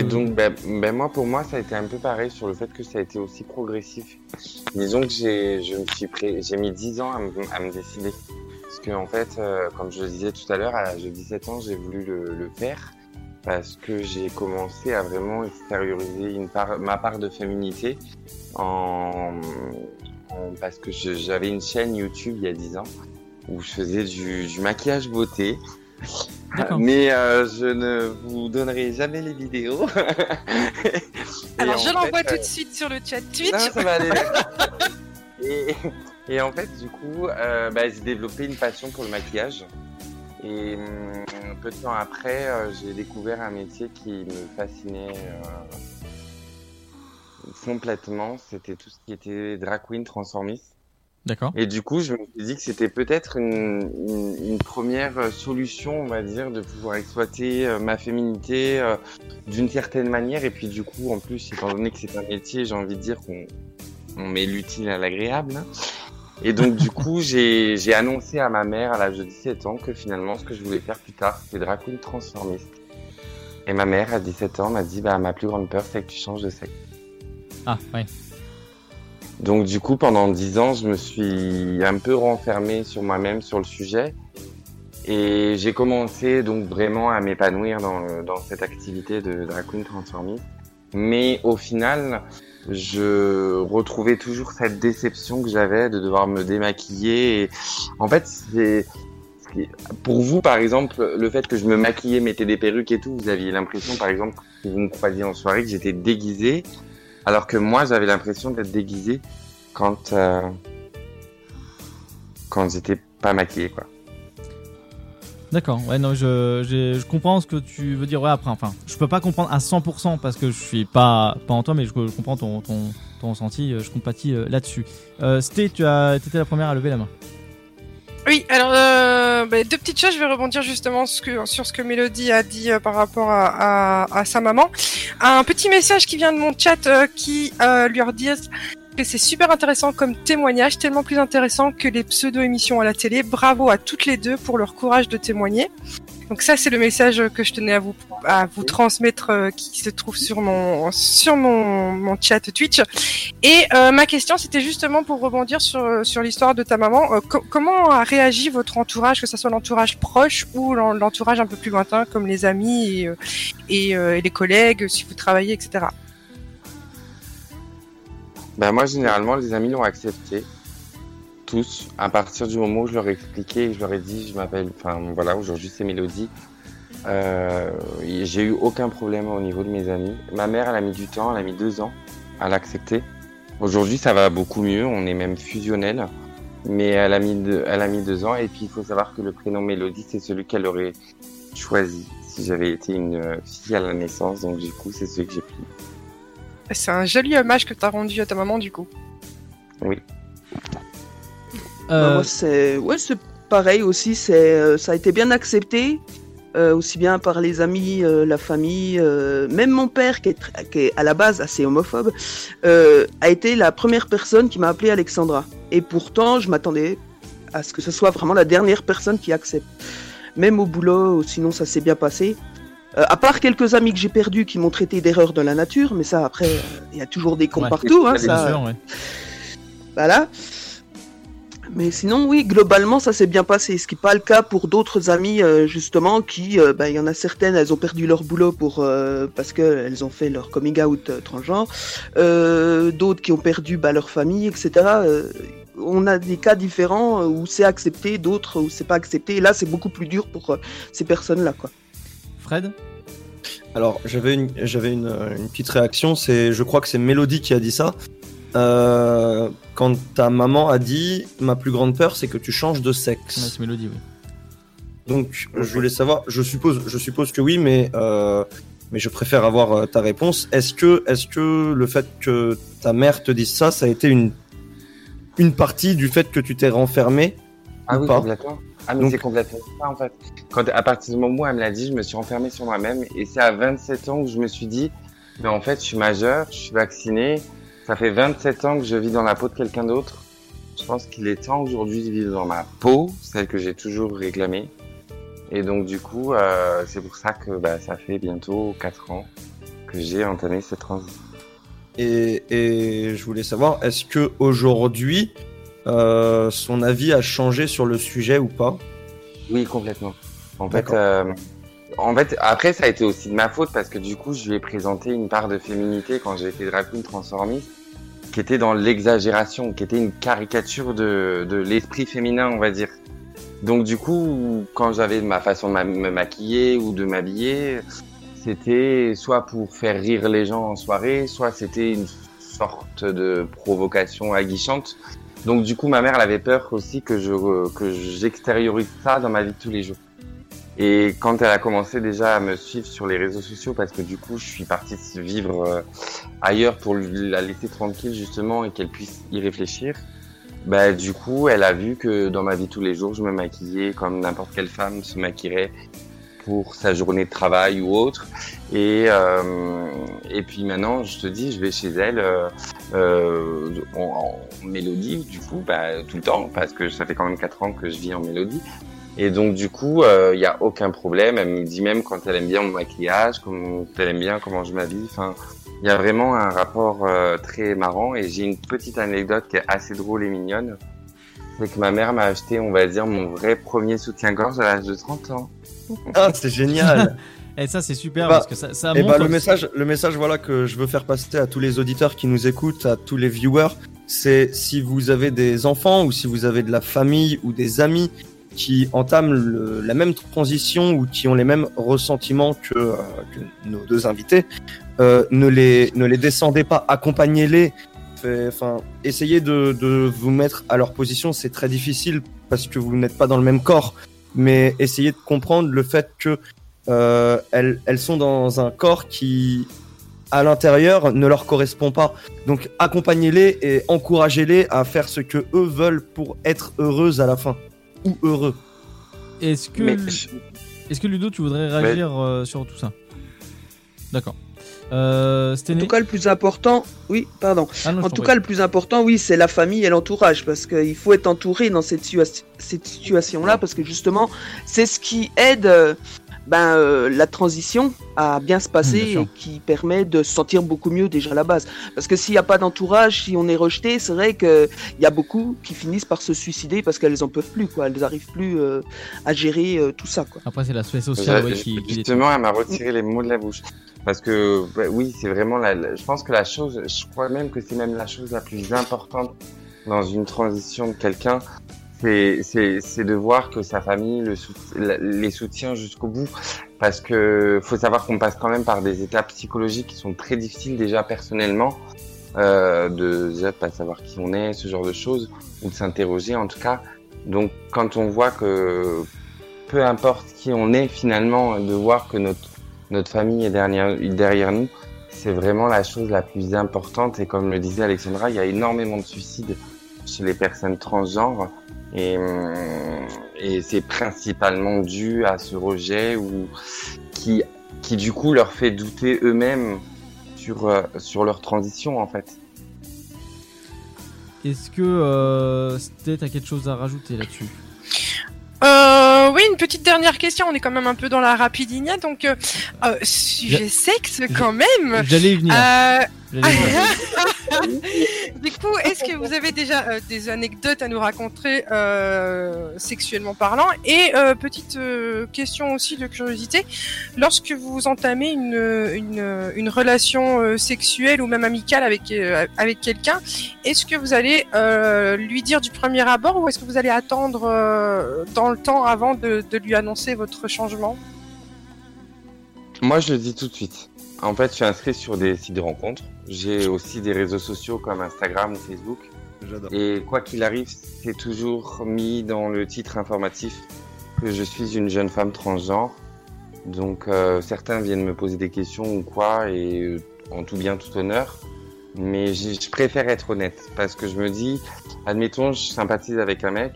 Et donc, ben, ben moi, pour moi, ça a été un peu pareil sur le fait que ça a été aussi progressif. Disons que j'ai, je me suis prêt, j'ai mis 10 ans à me, à me décider. Parce que, en fait, euh, comme je le disais tout à l'heure, à l'âge de 17 ans, j'ai voulu le, le faire. Parce que j'ai commencé à vraiment extérioriser une part, ma part de féminité en, en- parce que je- j'avais une chaîne YouTube il y a 10 ans où je faisais du, du maquillage beauté. Mais euh, je ne vous donnerai jamais les vidéos. [LAUGHS] Alors, je l'envoie euh, tout de suite sur le chat Twitch. non, ça va aller. [LAUGHS] et, et en fait, du coup, euh, bah, j'ai développé une passion pour le maquillage. Et hum, peu de temps après, euh, j'ai découvert un métier qui me fascinait euh, complètement. C'était tout ce qui était drag queen transformiste. D'accord. Et du coup, je me suis dit que c'était peut-être une, une, une première solution, on va dire, de pouvoir exploiter euh, ma féminité euh, d'une certaine manière. Et puis du coup, en plus, étant donné que c'est un métier, j'ai envie de dire qu'on on met l'utile à l'agréable. hein. Et donc du coup, [LAUGHS] j'ai annoncé à ma mère à l'âge de 17 ans que finalement, ce que je voulais faire plus tard, c'était drag queen transformiste. Et ma mère, à 17 ans, m'a dit, bah, ma plus grande peur, c'est que tu changes de sexe. Ah, ouais. Donc du coup, pendant dix ans, je me suis un peu renfermé sur moi-même sur le sujet. Et j'ai commencé donc vraiment à m'épanouir dans, cette activité de drag queen. Mais au final, je retrouvais toujours cette déception que j'avais de devoir me démaquiller. Et en fait, c'est pour vous, par exemple, le fait que je me maquillais, mettais des perruques et tout, vous aviez l'impression, par exemple, que vous me croisiez en soirée, que j'étais déguisé, alors que moi, j'avais l'impression d'être déguisé quand euh, quand j'étais pas maquillé, quoi. D'accord, ouais, non, je, je comprends ce que tu veux dire. Ouais, après, enfin, je peux pas comprendre à 100% parce que je suis pas, pas en toi, mais je, comprends ton, ton, ton ressenti, euh, je compatis euh, là-dessus. Euh, tu as été la première à lever la main. Oui, alors euh, bah, deux petites choses. Je vais rebondir justement sur ce que Mélodie a dit euh, par rapport à, sa maman. Un petit message qui vient de mon chat euh, qui euh, lui redit que c'est super intéressant comme témoignage, tellement plus intéressant que les pseudo-émissions à la télé. Bravo à toutes les deux pour leur courage de témoigner. Donc ça, c'est le message que je tenais à vous à vous transmettre, euh, qui se trouve sur mon sur mon, chat Twitch. Et euh, ma question, c'était justement pour rebondir sur sur l'histoire de ta maman. Euh, co- comment a réagi votre entourage, que ce soit l'entourage proche ou l'en- l'entourage un peu plus lointain, comme les amis et, euh, euh, et les collègues, si vous travaillez, etc. Ben moi, généralement, les amis l'ont accepté. Tous. À partir du moment où je leur ai expliqué je leur ai dit, je m'appelle, enfin voilà, aujourd'hui c'est Mélodie. Euh, j'ai eu aucun problème au niveau de mes amis. Ma mère, elle a mis du temps, elle a mis deux ans à l'accepter. Aujourd'hui, ça va beaucoup mieux, on est même fusionnel. Mais elle a mis deux, elle a mis deux ans. Et puis, il faut savoir que le prénom Mélodie, c'est celui qu'elle aurait choisi si j'avais été une euh, fille à la naissance. Donc, du coup, c'est celui que j'ai pris. C'est un joli hommage que tu as rendu à ta maman, du coup. Oui. Bah, moi, c'est ouais, c'est pareil aussi. C'est euh, ça a été bien accepté, euh, aussi bien par les amis, euh, la famille, euh, même mon père qui est, qui est à la base assez homophobe, euh, a été la première personne qui m'a appelé Alexandra. Et pourtant, je m'attendais à ce que ce soit vraiment la dernière personne qui accepte. Même au boulot, sinon ça s'est bien passé. Euh, à part quelques amis que j'ai perdus qui m'ont traité d'erreur de la nature, mais ça après, euh, il y a toujours des cons Ouais. partout. Hein, Bien ça, sûr, ouais. voilà. Mais sinon, oui, globalement, ça s'est bien passé. Ce qui n'est pas le cas pour d'autres amis, euh, justement, qui, euh, bah, il y en a certaines, elles ont perdu leur boulot pour euh, parce qu'elles ont fait leur coming out euh, transgenre. Euh, d'autres qui ont perdu bah, leur famille, etc. Euh, on a des cas différents où c'est accepté, d'autres où c'est pas accepté. Et là, c'est beaucoup plus dur pour euh, ces personnes-là, quoi. Fred? Alors, j'avais une, j'avais une, une petite réaction. C'est, je crois que c'est Mélodie qui a dit ça. Euh, quand ta maman a dit, ma plus grande peur, c'est que tu changes de sexe. Ouais, c'est Mélodie, oui. Donc, je voulais savoir. Je suppose, je suppose que oui, mais euh, mais je préfère avoir euh, ta réponse. Est-ce que, est-ce que le fait que ta mère te dise ça, ça a été une une partie du fait que tu t'es renfermé Ah ou oui, pas complètement. Ah, mais Donc- c'est complètement ça, en fait. Quand, à partir du moment où elle me l'a dit, je me suis enfermé sur moi-même. Et c'est à 27 ans où je me suis dit, mais en fait, je suis majeur, je suis vacciné. Ça fait 27 ans que je vis dans la peau de quelqu'un d'autre. Je pense qu'il est temps aujourd'hui de vivre dans ma peau, celle que j'ai toujours réclamée. Et donc, du coup, euh, c'est pour ça que bah, ça fait bientôt 4 ans que j'ai entamé cette transition. Et, et je voulais savoir, est-ce que aujourd'hui, euh, son avis a changé sur le sujet ou pas? Oui, complètement. En fait, D'accord. euh, en fait, après, ça a été aussi de ma faute parce que du coup, je lui ai présenté une part de féminité quand j'ai été drag queen transformiste qui était dans l'exagération, qui était une caricature de, de l'esprit féminin, on va dire. Donc du coup, quand j'avais ma façon de me maquiller ou de m'habiller, c'était soit pour faire rire les gens en soirée, soit c'était une sorte de provocation aguichante. Donc du coup, ma mère elle avait peur aussi que je que j'extériorise ça dans ma vie de tous les jours. Et quand elle a commencé déjà à me suivre sur les réseaux sociaux, parce que du coup, je suis parti vivre euh, ailleurs pour la laisser tranquille justement et qu'elle puisse y réfléchir. Bah du coup, elle a vu que dans ma vie tous les jours, je me maquillais comme n'importe quelle femme se maquillerait pour sa journée de travail ou autre. Et, euh, et puis maintenant, je te dis, je vais chez elle euh, en, en mélodie, du coup, bah, tout le temps, parce que ça fait quand même 4 ans que je vis en mélodie. Et donc, du coup, il n'y a aucun problème. Elle me dit même quand elle aime bien mon maquillage, quand elle aime bien comment je m'habille. Enfin, il y a vraiment un rapport euh, très marrant. Et j'ai une petite anecdote qui est assez drôle et mignonne. C'est que ma mère m'a acheté, on va dire, mon vrai premier soutien-gorge à l'âge de 30 ans. [LAUGHS] Ah, c'est génial. Et ça, c'est super Bah, parce que ça, ça eh montre. bah, le message, le message voilà que je veux faire passer à tous les auditeurs qui nous écoutent, à tous les viewers, c'est si vous avez des enfants ou si vous avez de la famille ou des amis qui entament le- la même transition ou qui ont les mêmes ressentiments que, euh, que nos deux invités, euh, ne les ne les descendez pas, accompagnez-les. Enfin, essayez de, de vous mettre à leur position, c'est très difficile parce que vous n'êtes pas dans le même corps, mais essayez de comprendre le fait que euh, elles, elles sont dans un corps qui, à l'intérieur, ne leur correspond pas. Donc accompagnez-les et encouragez-les à faire ce que eux veulent pour être heureuses à la fin ou heureux. Est-ce que, Mais est-ce que Ludo, tu voudrais réagir euh, sur tout ça? D'accord. Euh, En tout cas, le plus important, oui, pardon. Ah non, en tout cas, le plus important, oui, c'est la famille et l'entourage, parce qu'il faut être entouré dans cette, situa- cette situation-là, parce que justement, c'est ce qui aide euh, ben, euh, la transition à bien se passer sûr. et qui permet de se sentir beaucoup mieux déjà à la base. Parce que s'il n'y a pas d'entourage, si on est rejeté, c'est vrai qu'il y a beaucoup qui finissent par se suicider parce qu'elles en peuvent plus, quoi. Elles n'arrivent plus euh, à gérer euh, tout ça, quoi. Après, c'est l'aspect social ouais, Je- qui, qui Justement, elle m'a retiré les mots de la bouche. Parce que, bah, oui, c'est vraiment la, la- je pense que la chose, je crois même que c'est même la chose la plus importante dans une transition de quelqu'un, c'est, c'est, de voir que sa famille le les soutient jusqu'au bout. Parce que faut savoir qu'on passe quand même par des étapes psychologiques qui sont très difficiles déjà personnellement, euh, de déjà pas savoir qui on est, ce genre de choses, ou de s'interroger en tout cas. Donc, quand on voit que peu importe qui on est finalement, de voir que notre notre famille est derrière, derrière nous, c'est vraiment la chose la plus importante. Et comme le disait Alexandra, il y a énormément de suicides chez les personnes transgenres. Et, hum, et c'est principalement dû à ce rejet ou qui, qui du coup leur fait douter eux-mêmes sur, euh, sur leur transition en fait. Est-ce que euh, Sté, t'as quelque chose à rajouter là-dessus? Euh, oui, une petite dernière question. On est quand même un peu dans la rapidinia, donc euh, euh, sujet sexe quand même. J'allais. Euh, venir. [LAUGHS] du coup, est-ce que vous avez déjà euh, des anecdotes à nous raconter euh, sexuellement parlant? Et euh, petite euh, question aussi de curiosité, lorsque vous entamez une, une, une relation euh, sexuelle ou même amicale avec, euh, avec quelqu'un, est-ce que vous allez euh, lui dire du premier abord ou est-ce que vous allez attendre euh, dans le temps avant de, de lui annoncer votre changement? Moi, je le dis tout de suite. En fait, je suis inscrit sur des sites de rencontres. J'ai aussi des réseaux sociaux comme Instagram ou Facebook. J'adore. Et quoi qu'il arrive, c'est toujours mis dans le titre informatif que je suis une jeune femme transgenre. Donc euh, certains viennent me poser des questions ou quoi, et euh, en tout bien, tout honneur. Mais je je préfère être honnête parce que je me dis, admettons, je sympathise avec un mec.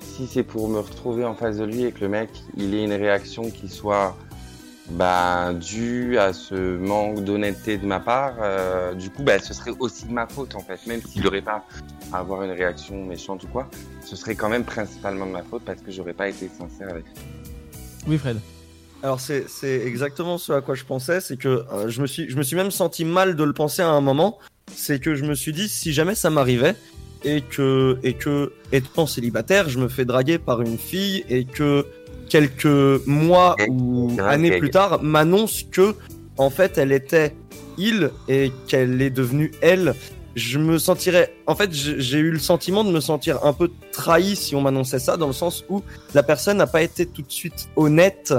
Si c'est pour me retrouver en face de lui et que le mec, il ait une réaction qui soit bah, due à ce manque d'honnêteté de ma part, euh, du coup, bah, ce serait aussi de ma faute en fait, même s'il n'aurait pas à avoir une réaction méchante ou quoi, ce serait quand même principalement de ma faute parce que j'aurais pas été sincère avec lui. Oui, Fred. Alors c'est c'est exactement ce à quoi je pensais, c'est que euh, je me suis je me suis même senti mal de le penser à un moment, c'est que je me suis dit si jamais ça m'arrivait et que et que étant célibataire, je me fais draguer par une fille et que quelques mois ou années plus tard m'annonce que en fait elle était il et qu'elle est devenue elle, je me sentirais en fait j'ai eu le sentiment de me sentir un peu trahi si on m'annonçait ça dans le sens où la personne n'a pas été tout de suite honnête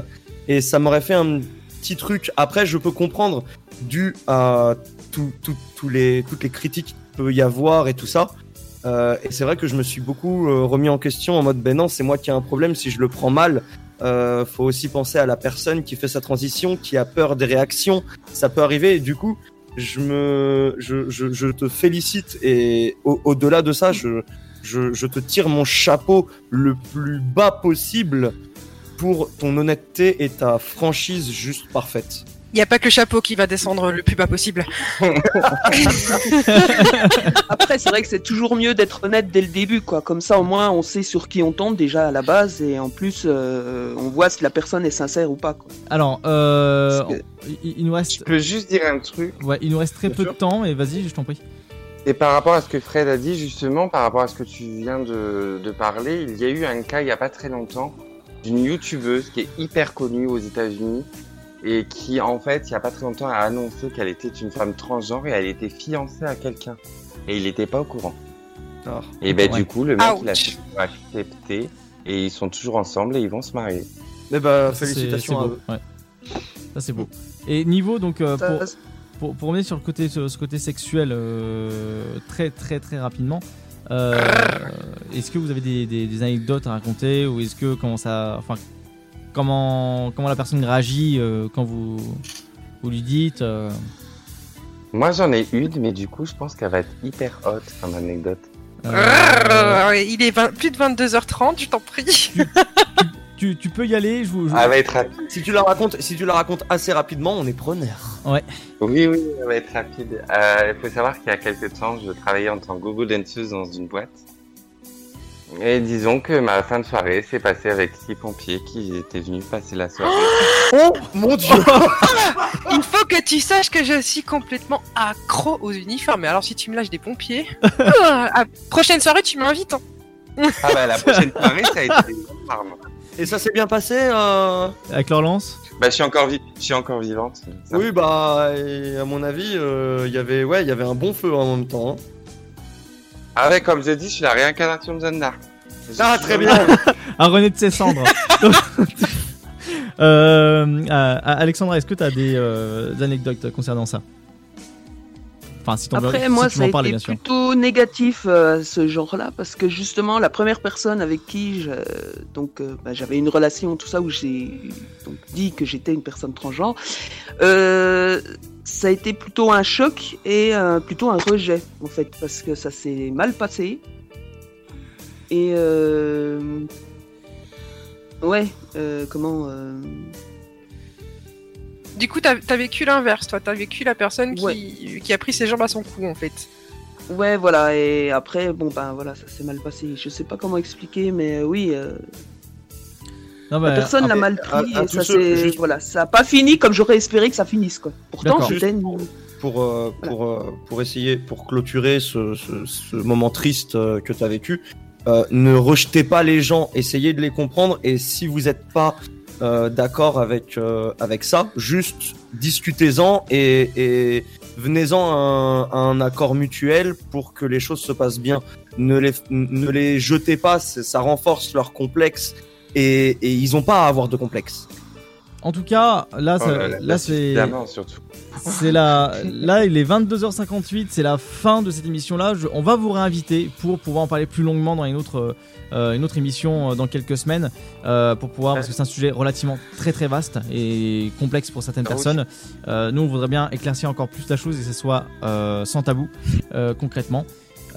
et ça m'aurait fait un petit truc. Après, je peux comprendre dû à tout, tout- tous les, toutes les critiques qu'il peut y avoir et tout ça. Euh, et c'est vrai que je me suis beaucoup euh, remis en question en mode ben non, c'est moi qui ai un problème si je le prends mal. Euh, faut aussi penser à la personne qui fait sa transition, qui a peur des réactions. Ça peut arriver. Et du coup, je me, je, je, te félicite et au- au-delà de ça, je, je te tire mon chapeau le plus bas possible pour ton honnêteté et ta franchise juste parfaite. Il n'y a pas que le chapeau qui va descendre le plus bas possible. [LAUGHS] Après, c'est vrai que c'est toujours mieux d'être honnête dès le début, quoi. Comme ça, au moins, on sait sur qui on tombe déjà à la base, et en plus, euh, on voit si la personne est sincère ou pas, quoi. Alors, euh, que- il, il nous reste. Je peux juste dire un truc. Ouais, il nous reste très Bien peu sûr. de temps, et vas-y, je t'en prie. Et par rapport à ce que Fred a dit, justement, par rapport à ce que tu viens de, de parler, il y a eu un cas il n'y a pas très longtemps d'une youtubeuse qui est hyper connue aux États-Unis et qui, en fait, il n'y a pas très longtemps, a annoncé qu'elle était une femme transgenre et elle était fiancée à quelqu'un. Et il n'était pas au courant. Et ben Ouais. du coup, le mec, il a Ouch. fait pour accepter Et ils sont toujours ensemble et ils vont se marier. Eh bah, c'est- félicitations à eux. ouais. Ça c'est beau. Et niveau donc euh, pour, pour, pour revenir sur le côté sur ce côté sexuel euh, très très très rapidement. euh, est-ce que vous avez des, des- des anecdotes à raconter ou est-ce que comment ça enfin comment comment la personne réagit euh, quand vous vous lui dites euh, Moi j'en ai une, mais du coup je pense qu'elle va être hyper hot comme anecdote. Euh, il est 20 plus de 22h30, je t'en prie. tu, tu peux y aller je vous, je- Elle va être rapide. Si tu la racontes, si tu la racontes assez rapidement, on est preneur. ouais Oui, oui, elle va être rapide. Euh, il faut savoir qu'il y a quelques temps, je travaillais en tant que gogo danseuse dans une boîte. Et disons que ma fin de soirée s'est passée avec six pompiers qui étaient venus passer la soirée. Oh mon dieu [LAUGHS] Il faut que tu saches que je suis complètement accro aux uniformes. Mais alors, si tu me lâches des pompiers, [LAUGHS] ah, à prochaine soirée, tu m'invites. hein. Ah bah la prochaine soirée, ça a été des larmes. Et ça s'est bien passé euh... avec leur lance Bah je suis encore, vi- je suis encore vivante. Ça Oui, bah, et à mon avis, euh, il y avait, ouais, il y avait un bon feu en même temps. hein. Ah ouais, comme je dis, je suis la réincarnation de Jeanne d'Arc. Ah, très bien. un René de ses cendres [LAUGHS] euh, euh, Alexandra est-ce que tu as des, euh, des anecdotes concernant ça? Enfin si, t'en veux- Après, si moi, tu ça a m'en parlais été bien sûr plutôt négatif euh, ce genre-là, parce que justement, la première personne avec qui je- donc euh, bah, j'avais une relation, tout ça, où j'ai donc dit que j'étais une personne transgenre, euh, ça a été plutôt un choc et euh, plutôt un rejet, en fait, parce que ça s'est mal passé. Et euh, ouais, euh, comment euh, Du coup, t'as as vécu l'inverse, toi. T'as vécu la personne qui, qui a pris ses jambes à son cou, en fait. Ouais, voilà, et après, bon, ben voilà, ça s'est mal passé. Je sais pas comment expliquer, mais oui, euh, Non, la bah, personne l'a après, mal pris à- à et ça ceux- c'est juste- voilà, ça a pas fini comme j'aurais espéré que ça finisse quoi. Pourtant, c'était une... pour, euh, pour, euh, pour essayer, pour clôturer ce, ce, ce moment triste euh, que tu as vécu, euh, ne rejetez pas les gens, essayez de les comprendre et si vous n'êtes pas euh, d'accord avec, euh, avec ça, juste discutez-en et, et venez-en à un, à un accord mutuel pour que les choses se passent bien. Ne les, ne les jetez pas, ça renforce leur complexe et, et ils n'ont pas à avoir de complexe. en tout cas là, Oh ça- là là, là c'est surtout. [LAUGHS] C'est la, là, il est 22h58, c'est la fin de cette émission-là. On va vous réinviter pour pouvoir en parler plus longuement dans une autre, euh, une autre émission euh, dans quelques semaines, euh, pour pouvoir, parce que c'est un sujet relativement très très vaste et complexe pour certaines Ah oui. personnes. Euh, nous, on voudrait bien éclaircir encore plus la chose et que ce soit euh, sans tabou, euh, concrètement.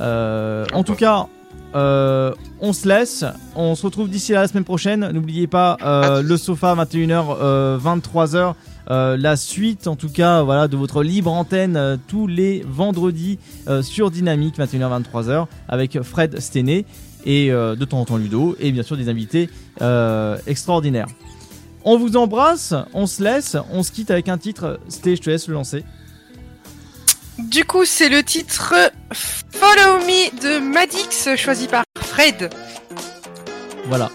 Euh, en tout cas. Euh, on se laisse, on se retrouve d'ici la semaine prochaine. N'oubliez pas euh, le sofa 21h, euh, 23h. Euh, la suite en tout cas voilà de votre libre antenne tous les vendredis sur Dynamique 21h 23h avec Fred Stené et de temps en temps Ludo et bien sûr des invités extraordinaires. On vous embrasse, on se laisse, on se quitte avec un titre. Sté, je te laisse le lancer. Du coup, c'est le titre Follow Me de Madix, choisi par Fred. Voilà.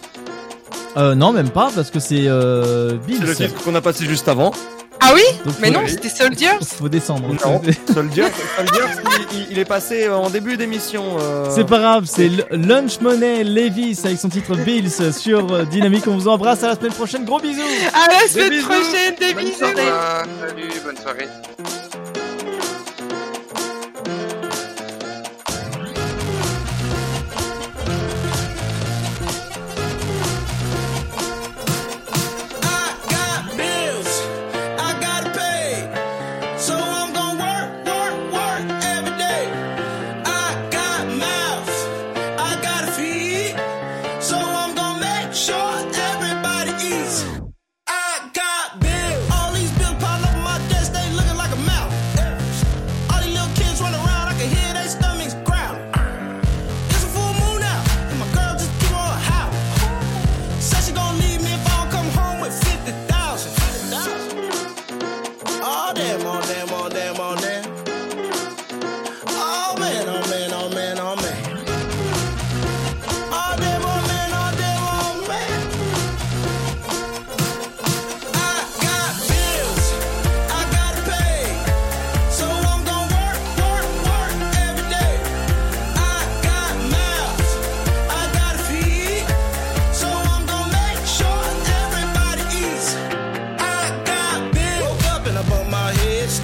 Euh, non, même pas parce que c'est euh, Bills. C'est le titre qu'on a passé juste avant. Ah oui Donc, Mais non, c'était Soldiers. Faut descendre. Non, [LAUGHS] Soldier, Soldier, il, est passé euh, en début d'émission. euh. C'est pas grave, c'est Lunch Money Levis avec son titre Bills sur euh, Dynamique. On vous embrasse à la semaine prochaine. Gros bisous. À la semaine prochaine, des Bonne bisous. soirée. Salut, bonne soirée.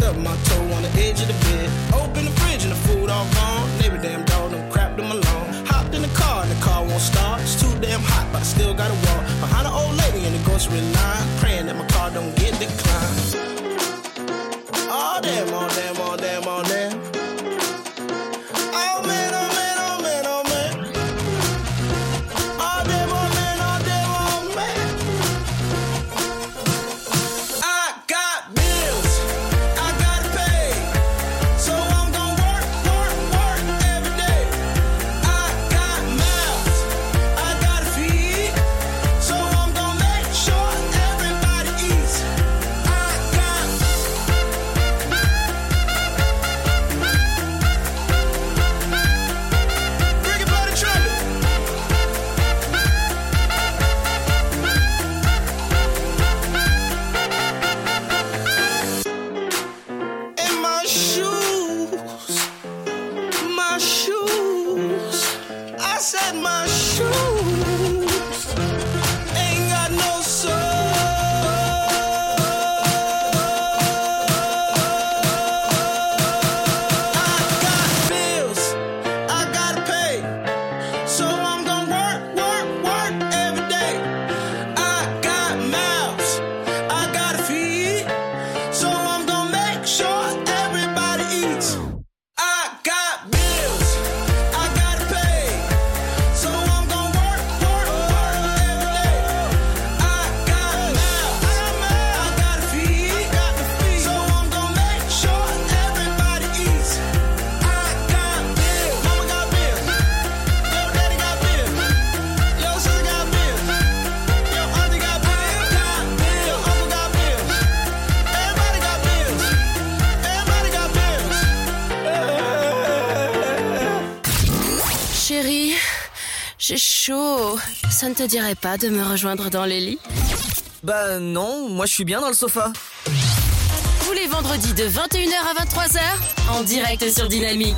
up my toe on the edge of the bed. Open the fridge and the food all gone. Neighbor damn dog done crapped them along. Hopped in the car and the car won't start. It's too damn hot, but I still gotta walk. Behind an old lady in the grocery line, praying that my car don't get declined. All damn, all te dirait pas de me rejoindre dans les lits? Bah non, moi je suis bien dans le sofa. Tous les vendredis de 21h à 23h, en direct sur Dynamique.